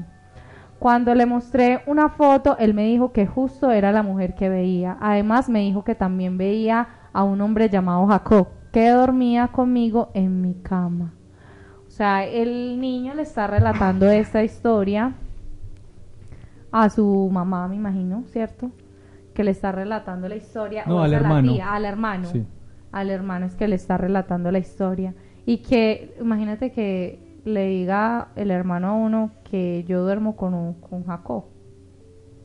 Cuando le mostré una foto, él me dijo que justo era la mujer que veía. Además, me dijo que también veía a un hombre llamado Jacob, que dormía conmigo en mi cama. O sea, el niño le está relatando esta historia a su mamá, me imagino, ¿cierto? Que le está relatando la historia. No, o al es a la hermano. tía, al hermano. Sí. Al hermano es que le está relatando la historia. Y que, imagínate que le diga el hermano a uno que yo duermo con, un, con Jacob.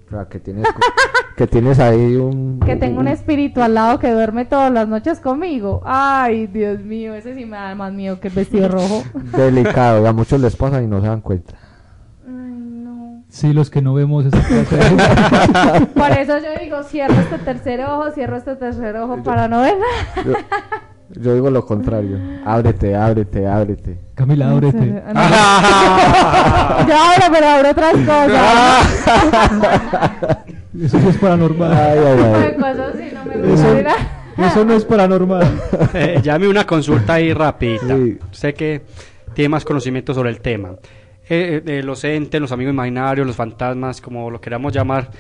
O sea, que tienes, que tienes ahí un... Que tengo un espíritu al lado que duerme todas las noches conmigo. Ay, Dios mío, ese sí me da más miedo que el vestido rojo. Delicado, a muchos les pasa y no se dan cuenta. No. Sí, los que no vemos esa clase de- Por eso yo digo, cierro este tercer ojo, cierro este tercer ojo para no ver nada. Yo, yo digo lo contrario. Ábrete, ábrete, ábrete. Camila, ábrete. Yo abro, pero abro otras cosas. Eso sí es paranormal. Ay, ay, De ay. cosas sí no me Eso, gusta. mira. eso no es paranormal. Eh, llame una consulta ahí rapidita. Sí. Sé que tiene más conocimiento sobre el tema. Eh, eh, los entes, los amigos imaginarios, los fantasmas, como lo queramos llamar,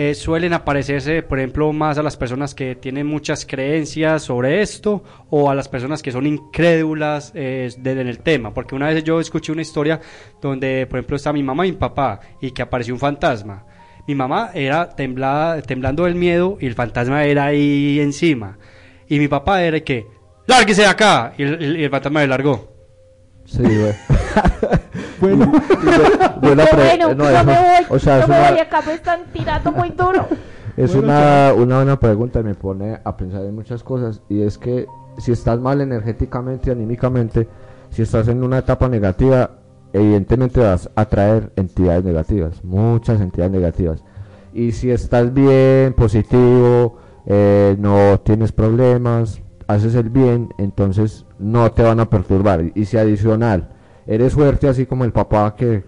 eh, suelen aparecerse, por ejemplo, más a las personas que tienen muchas creencias sobre esto o a las personas que son incrédulas eh, en el tema. Porque una vez yo escuché una historia donde, por ejemplo, está mi mamá y mi papá y que apareció un fantasma. Mi mamá era temblada, temblando del miedo y el fantasma era ahí encima. Y mi papá era que, ¡lárguese de acá! Y el, el fantasma le largó. Sí, güey. Bueno, no, no eso- me voy, o sea, no es me una- voy, acá me están tirando muy duro. Es Bueno, una, una buena pregunta y me pone a pensar en muchas cosas. Y es que si estás mal energéticamente y anímicamente, si estás en una etapa negativa, evidentemente vas a atraer entidades negativas, muchas entidades negativas. Y si estás bien, positivo, eh, no tienes problemas, haces el bien, entonces no te van a perturbar. Y si adicional, eres fuerte así como el papá que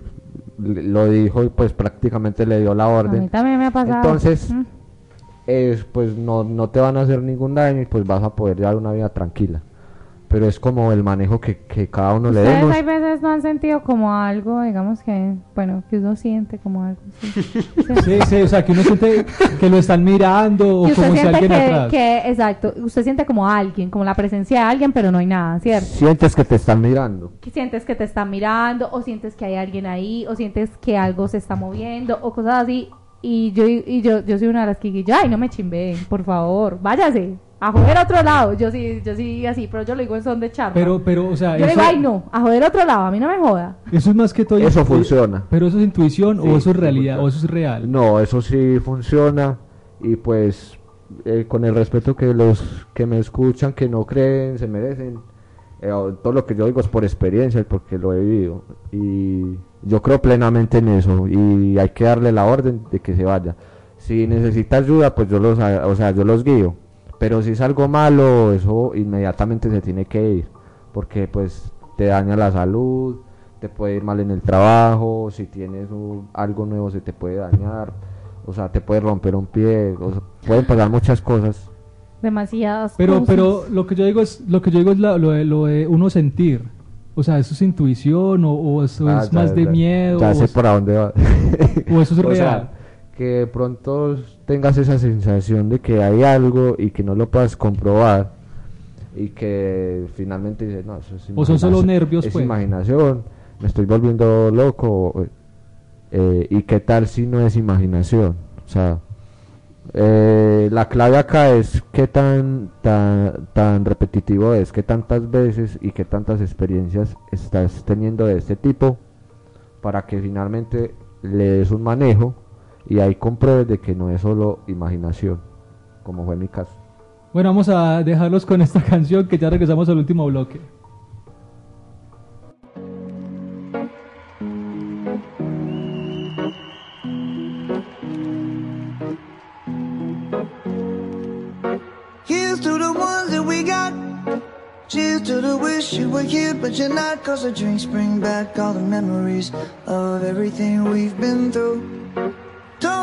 lo dijo y pues prácticamente le dio la A orden. mí también me ha pasado. Entonces, Mm. es, pues no, no te van a hacer ningún daño y pues vas a poder llevar una vida tranquila. Pero es como el manejo que, que cada uno le Ustedes demos. hay veces no han sentido como algo, digamos que, bueno, que uno siente como algo. Sí. Sí. sí, sí, o sea, que uno siente que lo están mirando o Que como si alguien que, atrás. que- exacto, usted siente como alguien, como la presencia de alguien, pero no hay nada, ¿cierto? Sientes que te están mirando. Que sientes que te están mirando, o sientes que hay alguien ahí, o sientes que algo se está moviendo, o cosas así. Y yo, y yo, yo soy una de las que digo, ay, no me chimbeen, por favor, váyase, a joder a otro lado. Yo sí, yo sí así, pero yo lo digo en son de charla. Pero, pero, o sea, yo eso, digo, ay, no, a joder a otro lado, a mí no me joda. eso es más que todo. Eso funciona. Pero eso es intuición Sí, o eso es realidad funciona. o eso es real. No, eso sí funciona y pues eh, con el respeto que los que me escuchan, que no creen, se merecen. eh, todo lo que yo digo es por experiencia y porque lo he vivido. Y yo creo plenamente en eso y hay que darle la orden de que se vaya. Si necesita ayuda, pues yo los, o sea, yo los guío. Pero si es algo malo, eso inmediatamente se tiene que ir. Porque pues te daña la salud, te puede ir mal en el trabajo, si tienes un- algo nuevo se te puede dañar, o sea, te puede romper un pie, o sea, pueden pasar muchas cosas. Demasiadas Pero, cosas. pero lo que yo digo es, lo que yo digo es la- lo, de, lo de uno sentir. O sea, eso es intuición o, o eso Ah, es ya- más de miedo Ya o, sé es- por dónde va. o eso es O real. sea, que de pronto tengas esa sensación de que hay algo y que no lo puedas comprobar y que finalmente dices, no, eso es O son solo nervios, es pues. imaginación, me estoy volviendo loco. eh, ¿Y qué tal si no es imaginación? O sea, eh, la clave acá es qué tan, tan, tan repetitivo es, qué tantas veces y qué tantas experiencias estás teniendo de este tipo para que finalmente le des un manejo y ahí compruebes de que no es solo imaginación, como fue mi caso. Bueno, vamos a dejarlos con esta canción que ya regresamos al último bloque. Here's to the ones that we got. Cheers to the wish you were here, but you're not. Cause the drinks bring back all the memories of everything we've been through.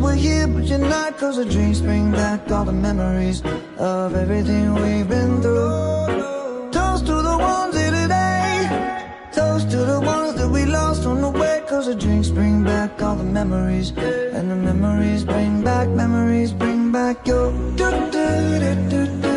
were here, but you're not. Cause the drinks bring back all the memories of everything we've been through. Toast to the ones here today. Toast to the ones that we lost on the way. Cause the drinks bring back all the memories. And the memories bring back, memories bring back your. do do do do do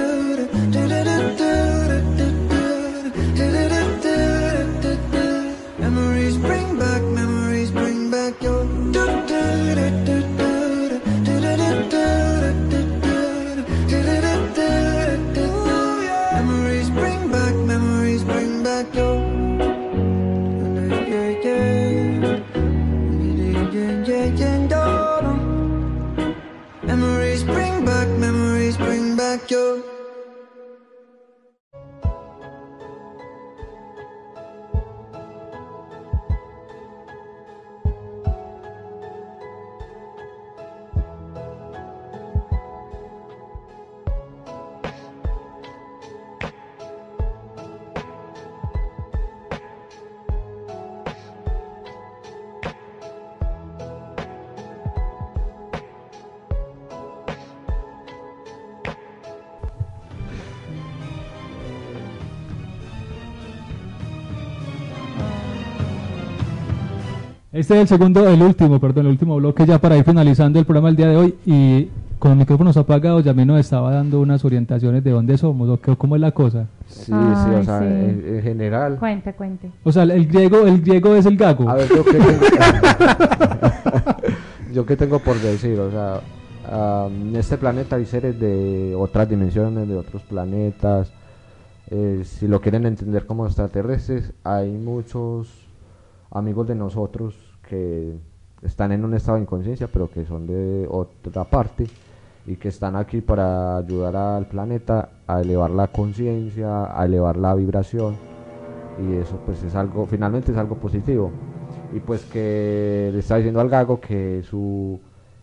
Este es el segundo, el último, perdón, el último bloque ya para ir finalizando el programa el día de hoy y con micrófonos apagados ya me nos estaba dando unas orientaciones de dónde somos o qué- cómo es la cosa. Sí, sí, o sea, sí. En, en general. Cuente, cuente. O sea, el griego, el griego es el gago. A ver, yo qué tengo, yo qué tengo por decir, o sea, en este planeta hay seres de otras dimensiones, de otros planetas. eh, si lo quieren entender como extraterrestres, hay muchos amigos de nosotros que están en un estado de inconsciencia, pero que son de otra parte y que están aquí para ayudar al planeta a elevar la conciencia, a elevar la vibración y eso pues es algo, finalmente es algo positivo. Y pues que le está diciendo al gago que su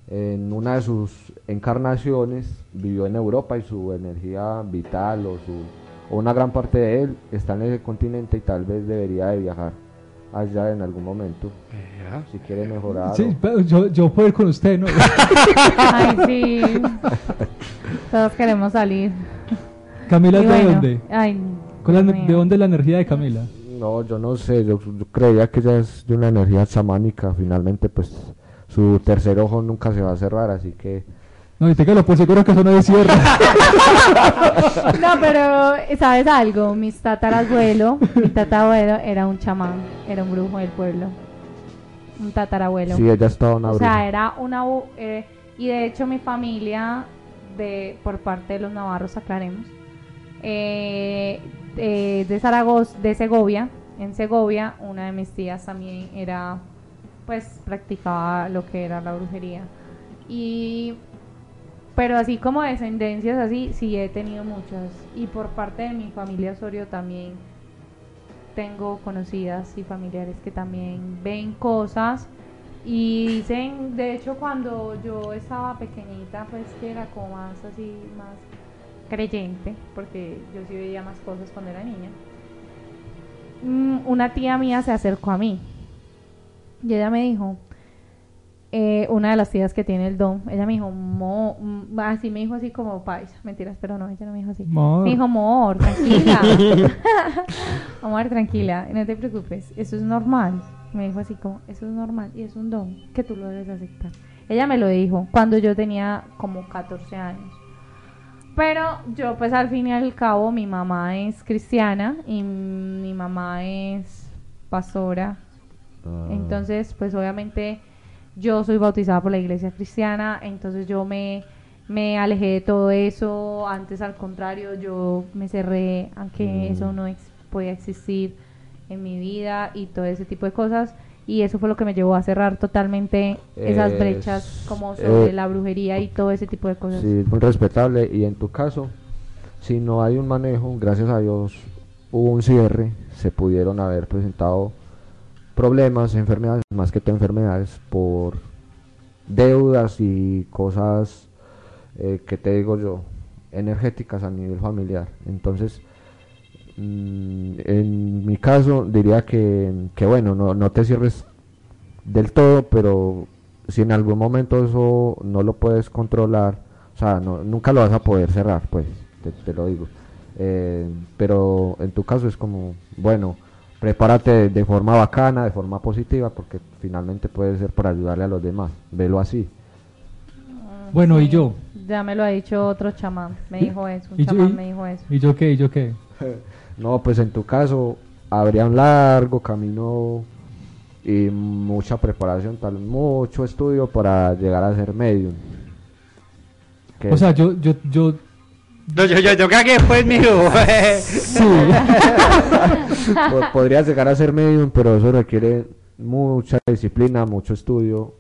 en una de sus encarnaciones vivió en Europa y su energía vital o su o una gran parte de él está en ese continente y tal vez debería de viajar allá en algún momento si quiere mejorar. Sí, o- pero yo, yo puedo ir con usted, ¿no? Ay, sí. Todos queremos salir. Camila, Y ¿de bueno, dónde? Ay, ¿Cuál es la- Dios ¿De dónde es la energía de Camila? No, yo no sé, yo, yo creía que ella es de una energía chamánica, finalmente pues su tercer ojo nunca se va a cerrar, así que No, y téngalo por seguro que eso no es cierre. No, pero ¿sabes algo? Mis tatarabuelo, mi tatarabuelo era un chamán, era un brujo del pueblo. Un tatarabuelo. sí, ella estaba una o sea, era una... eh, y de hecho mi familia, de por parte de los navarros, aclaremos, eh, eh, de Zaragoza, de Segovia, en Segovia, una de mis tías también era, pues, practicaba lo que era la brujería. Y pero así como descendencias así, sí he tenido muchas. Y por parte de mi familia Osorio también tengo conocidas y familiares que también ven cosas y dicen, de hecho cuando yo estaba pequeñita, pues que era como más así, más creyente, porque yo sí veía más cosas cuando era niña. Mm, Una tía mía se acercó a mí y ella me dijo, eh, una de las tías que tiene el don, ella me dijo, Mo, mm, así me dijo así como paisa, mentiras, pero no, ella no me dijo así. Mor. Me dijo, amor, tranquila. amor, tranquila, no te preocupes, eso es normal. Me dijo así como, eso es normal y es un don que tú lo debes aceptar. Ella me lo dijo cuando yo tenía como 14 años. Pero yo pues al fin y al cabo mi mamá es cristiana y mi mamá es pastora. Ah, Entonces pues obviamente yo soy bautizada por la iglesia cristiana, entonces yo me, me alejé de todo eso. Antes al contrario yo me cerré a que Mm. eso no ex- podía existir en mi vida y todo ese tipo de cosas. Y eso fue lo que me llevó a cerrar totalmente esas Es- brechas como sobre eh, la brujería y todo ese tipo de cosas. Sí, muy respetable. Y en tu caso, si no hay un manejo, gracias a Dios hubo un cierre, se pudieron haber presentado problemas, enfermedades, más que todo enfermedades, por deudas y cosas eh, que te digo yo, energéticas a nivel familiar. Entonces, mm, en mi caso diría que, que bueno, no, no te cierres del todo, pero si en algún momento eso no lo puedes controlar, o sea, no, nunca lo vas a poder cerrar, pues, te, lo digo. Eh, pero en tu caso es como, bueno, prepárate de, de forma bacana, de forma positiva, porque finalmente puede ser para ayudarle a los demás. Velo así. Bueno, ¿y yo? Ya me lo ha dicho otro chamán, me ¿Y- dijo eso, un y yo- chamán me dijo eso. ¿Y yo qué? ¿Y yo qué? No, pues en tu caso habría un largo camino y mucha preparación, tal, mucho estudio para llegar a ser medium. O sea, yo, yo, yo, No, yo, yo, yo cagué, pues, mijo. sí. po- podrías llegar a ser medium, pero eso requiere mucha disciplina, mucho estudio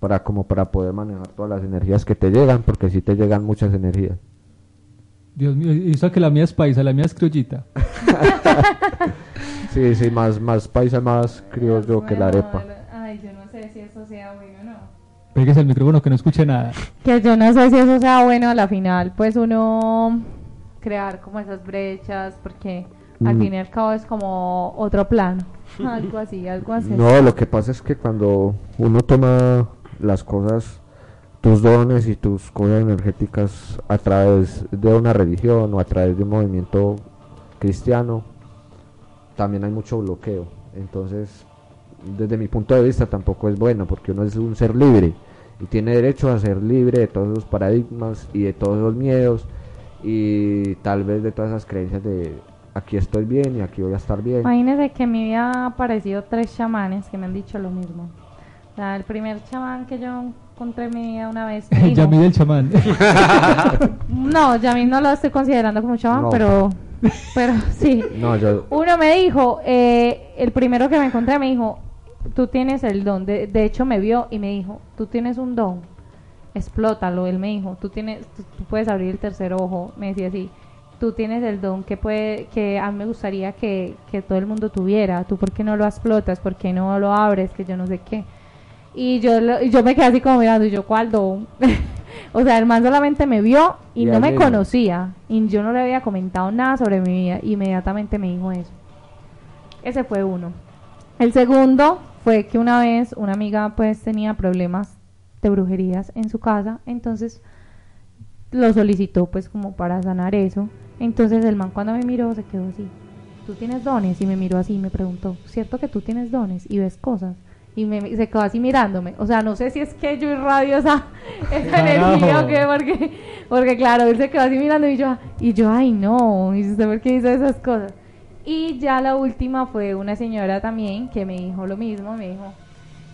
para como para poder manejar todas las energías que te llegan, porque si te llegan muchas energías. Dios mío, y eso que la mía es paisa, la mía es criollita. Sí, sí, más más paisa, más criollo que la arepa. Ay, yo no sé si eso sea bueno o no. Pégase el micrófono que no escuche nada. Que yo no sé si eso sea bueno a la final, pues uno crear como esas brechas, porque al Mm. fin y al cabo es como otro plano, algo así, algo así. No, lo que pasa es que cuando uno toma las cosas, tus dones y tus cosas energéticas a través de una religión o a través de un movimiento cristiano, también hay mucho bloqueo. Entonces, desde mi punto de vista tampoco es bueno porque uno es un ser libre y tiene derecho a ser libre de todos esos paradigmas y de todos esos miedos y tal vez de todas esas creencias de aquí estoy bien y aquí voy a estar bien. Imagínese que en mi vida han aparecido tres chamanes que me han dicho lo mismo. O sea, el primer chamán que yo encontré en mi vida una vez me Yamil el chamán. No, Yamil no lo estoy considerando como chamán, No. pero, pero sí. No, yo Uno me dijo, eh, el primero que me encontré me dijo, tú tienes el don. De, de hecho me vio y me dijo, tú tienes un don, explótalo. Él me dijo, tú tienes, tú, tú puedes abrir el tercer ojo. Me decía así, tú tienes el don que puede, que a mí me gustaría que, que todo el mundo tuviera. Tú por qué no lo explotas, por qué no lo abres, que yo no sé qué. Y yo, lo- y yo me quedé así como mirando, y yo, ¿cuál don? o sea, el man solamente me vio y, Y no me conocía. Y yo no le había comentado nada sobre mi vida. Inmediatamente me dijo eso. Ese fue uno. El segundo fue que una vez una amiga pues tenía problemas de brujerías en su casa, entonces lo solicitó pues como para sanar eso. Entonces el man cuando me miró se quedó así. ¿Tú tienes dones? Y me miró así y me preguntó, ¿cierto que tú tienes dones y ves cosas? Y me, se quedó así mirándome. O sea, no sé si es que yo irradio esa, esa energía o qué, porque, porque claro, él se quedó así mirando y yo, y yo, ay no, y usted por qué hizo esas cosas. Y ya la última fue una señora también que me dijo lo mismo, me dijo,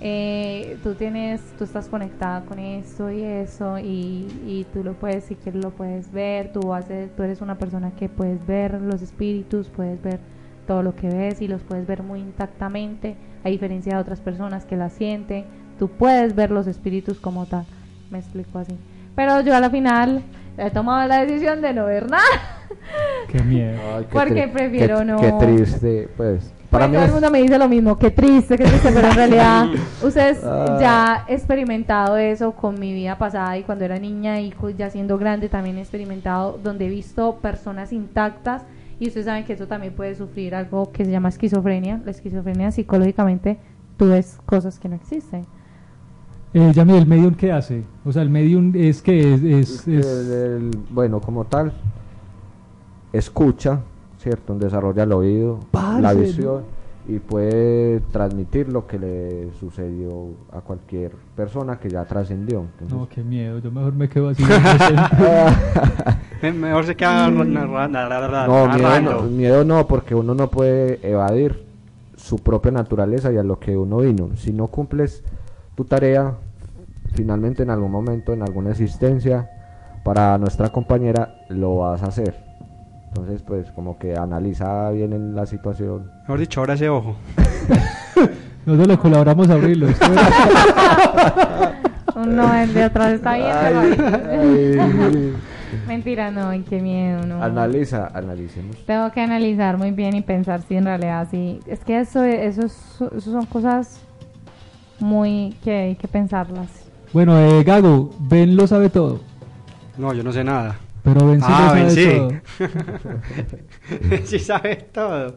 eh, tú tienes, tú estás conectada con esto y eso y, y tú lo puedes, si quieres lo puedes ver, tú, haces, tú eres una persona que puedes ver los espíritus, puedes ver todo lo que ves y los puedes ver muy intactamente, a diferencia de otras personas que la sienten, tú puedes ver los espíritus como tal, me explico así. Pero yo a la final he tomado la decisión de no ver nada. Qué miedo. Ay, qué Porque prefiero qué- no- Qué triste, pues. Para Pues mí todo el mundo me dice lo mismo, qué triste, qué triste, pero en realidad ustedes Ah. ya experimentado eso con mi vida pasada y cuando era niña y ya siendo grande también he experimentado donde he visto personas intactas y ustedes saben que eso también puede sufrir algo que se llama esquizofrenia. La esquizofrenia psicológicamente tú ves cosas que no existen. Eh, Yami, ¿el medium qué hace? O sea, el medium es que es... es- es- El- el- bueno, como tal, escucha, ¿cierto? Desarrolla el oído, Parce, la visión y puede transmitir lo que le sucedió a cualquier persona que ya trascendió. Entonces, No, qué miedo, yo mejor me quedo así. Mejor se queda no, miedo narrando. no, miedo no, porque uno no puede evadir su propia naturaleza y a lo que uno vino. Si no cumples tu tarea, finalmente en algún momento, en alguna existencia, para nuestra compañera lo vas a hacer. Entonces, pues como que analiza bien en la situación. Mejor dicho, ahora ese ojo. Nosotros le colaboramos a abrirlo. No, el de atrás está bien. Ay, Mentira, no, ay, qué miedo, no. analiza, analicemos. Tengo que analizar muy bien y pensar si en realidad sí. Es que eso, eso, es- eso son cosas muy que hay que pensarlas. Bueno, eh, Gago, Ben lo sabe todo. No, yo no sé nada. Pero Ben sí ah, sabe Ben todo. sí sabe todo.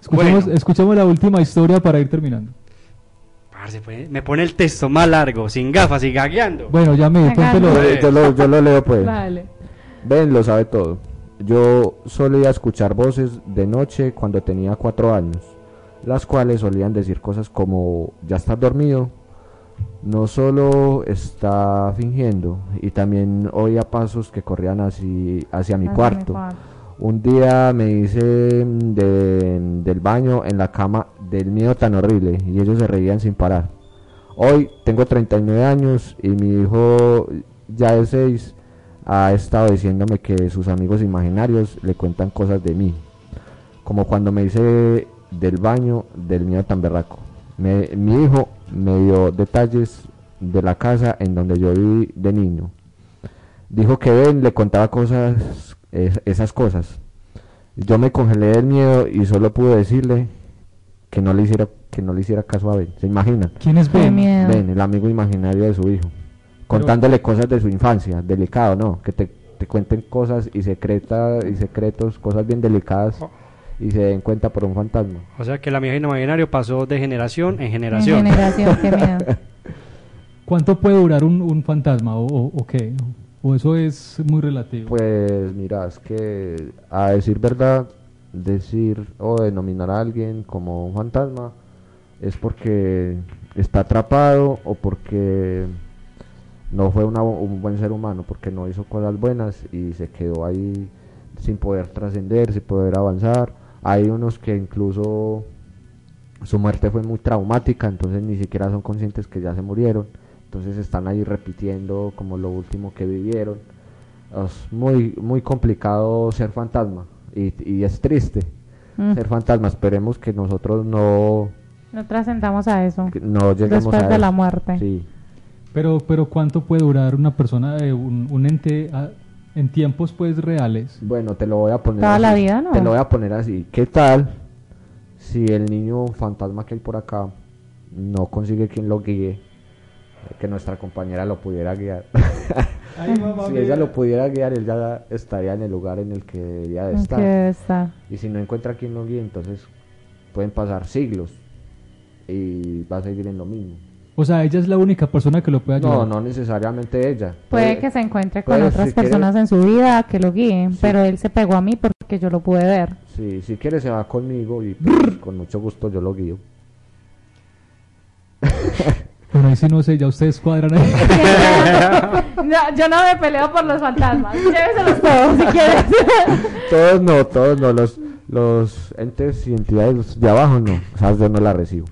Escuchemos, Bueno. escuchemos la última historia para ir terminando. Parce, pues, me pone el texto más largo, sin gafas y gagueando. Bueno, Venga, cuéntelo. no. Yo, yo lo, yo lo leo pues. Ben lo sabe todo. Yo solía escuchar voces de noche cuando tenía cuatro años, las cuales solían decir cosas como ya estás dormido, no solo está fingiendo, y también oía pasos que corrían así, hacia mi Hacia cuarto. Un día me hice mm, de- del baño en la cama del miedo tan horrible y ellos se reían sin parar. Hoy tengo 39 años y mi hijo ya de 6 ha estado diciéndome que sus amigos imaginarios le cuentan cosas de mí. Como cuando me hice del baño del miedo tan berraco. Me- mi hijo me dio detalles de la casa en donde yo viví de niño. Dijo que Ben le contaba cosas, es- esas cosas. Yo me congelé del miedo y solo pude decirle que no le hiciera, que no le hiciera caso a Ben. ¿Se imaginan? ¿Quién es Ben? miedo. Ben, el amigo imaginario de su hijo. Contándole cosas de su infancia, delicado, ¿no? Que te, te cuenten cosas y secretas y secretos, cosas bien delicadas y se den cuenta por un fantasma. O sea que el amigo imaginario pasó de generación en En generación. generación, qué miedo. ¿Cuánto puede durar un, un fantasma o, o- o qué? ¿O eso es muy relativo? Pues mira, es que a decir verdad, decir o denominar a alguien como un fantasma es porque está atrapado o porque no fue una un buen ser humano, porque no hizo cosas buenas y se quedó ahí sin poder trascender, sin poder avanzar. Hay unos que incluso su muerte fue muy traumática, entonces ni siquiera son conscientes que ya se murieron. Entonces están ahí repitiendo como lo último que vivieron. Es muy, muy complicado ser fantasma y, y es triste Mm. ser fantasma. Esperemos que nosotros no, No trascendamos a eso. no lleguemos Después a de la eso. muerte. Sí. Pero, pero ¿cuánto puede durar una persona, eh, un, un ente ah, en tiempos pues reales? Bueno, te lo voy a poner Toda así. la vida, ¿no? Te lo voy a poner así. ¿Qué tal si el niño fantasma que hay por acá no consigue quien lo guíe? Que nuestra compañera lo pudiera guiar. si ella lo pudiera guiar, él ya estaría en el lugar en el que debería de En estar. que está. Y si no encuentra quien lo guíe, entonces pueden pasar siglos y va a seguir en lo mismo. O sea, ella es la única persona que lo puede ayudar. No, no necesariamente ella. Puede que se encuentre con puede, otras si quiere- personas en su vida que lo guíen, Sí. pero él se pegó a mí porque yo lo pude ver. Sí, si quiere se va conmigo y pues, con mucho gusto yo lo guío. Bueno, ahí sí no sé, ya ustedes cuadran ahí. No, yo no me peleo por los fantasmas. Lléveselos todos si quieres. Todos no, todos no, los, los entes y entidades de abajo no, o sea, yo no la recibo.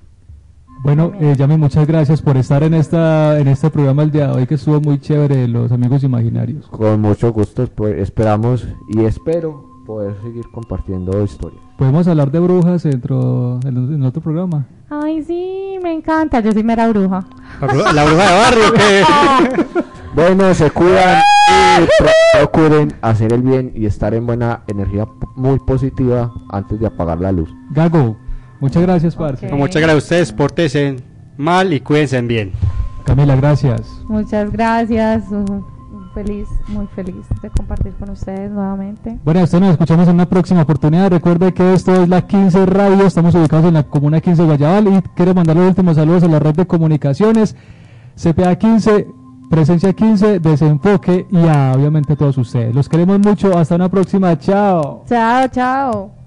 Bueno, eh, Yami, muchas gracias por estar en esta en este programa el día de hoy que estuvo muy chévere, los amigos imaginarios. Con mucho gusto pues, esperamos y espero poder seguir compartiendo historias. Podemos hablar de brujas dentro en, en otro programa. Ay, sí, me encanta. Yo soy mera bruja. La, bru- la bruja de barrio, que Bueno, se cuidan y procuren hacer el bien y estar en buena energía muy positiva antes de apagar la luz. Gago, muchas gracias, parce. No, muchas gracias a ustedes, pórtense mal y cuídense bien. Camila, gracias. Muchas gracias. uh, Feliz, muy feliz de compartir con ustedes nuevamente. Bueno, esto nos escuchamos en una próxima oportunidad. Recuerde que esto es la 15 Radio, estamos ubicados en la comuna 15 de Guayabal y quiero mandar los últimos saludos a la red de comunicaciones. CPA 15, Presencia 15, Desenfoque y a, obviamente a todos ustedes. Los queremos mucho. Hasta una próxima. Chao. Chao, chao.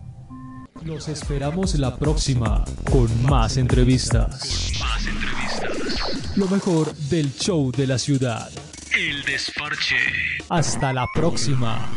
Los esperamos la próxima con más entrevistas. Lo mejor del show de la ciudad. El desparche. Hasta la próxima.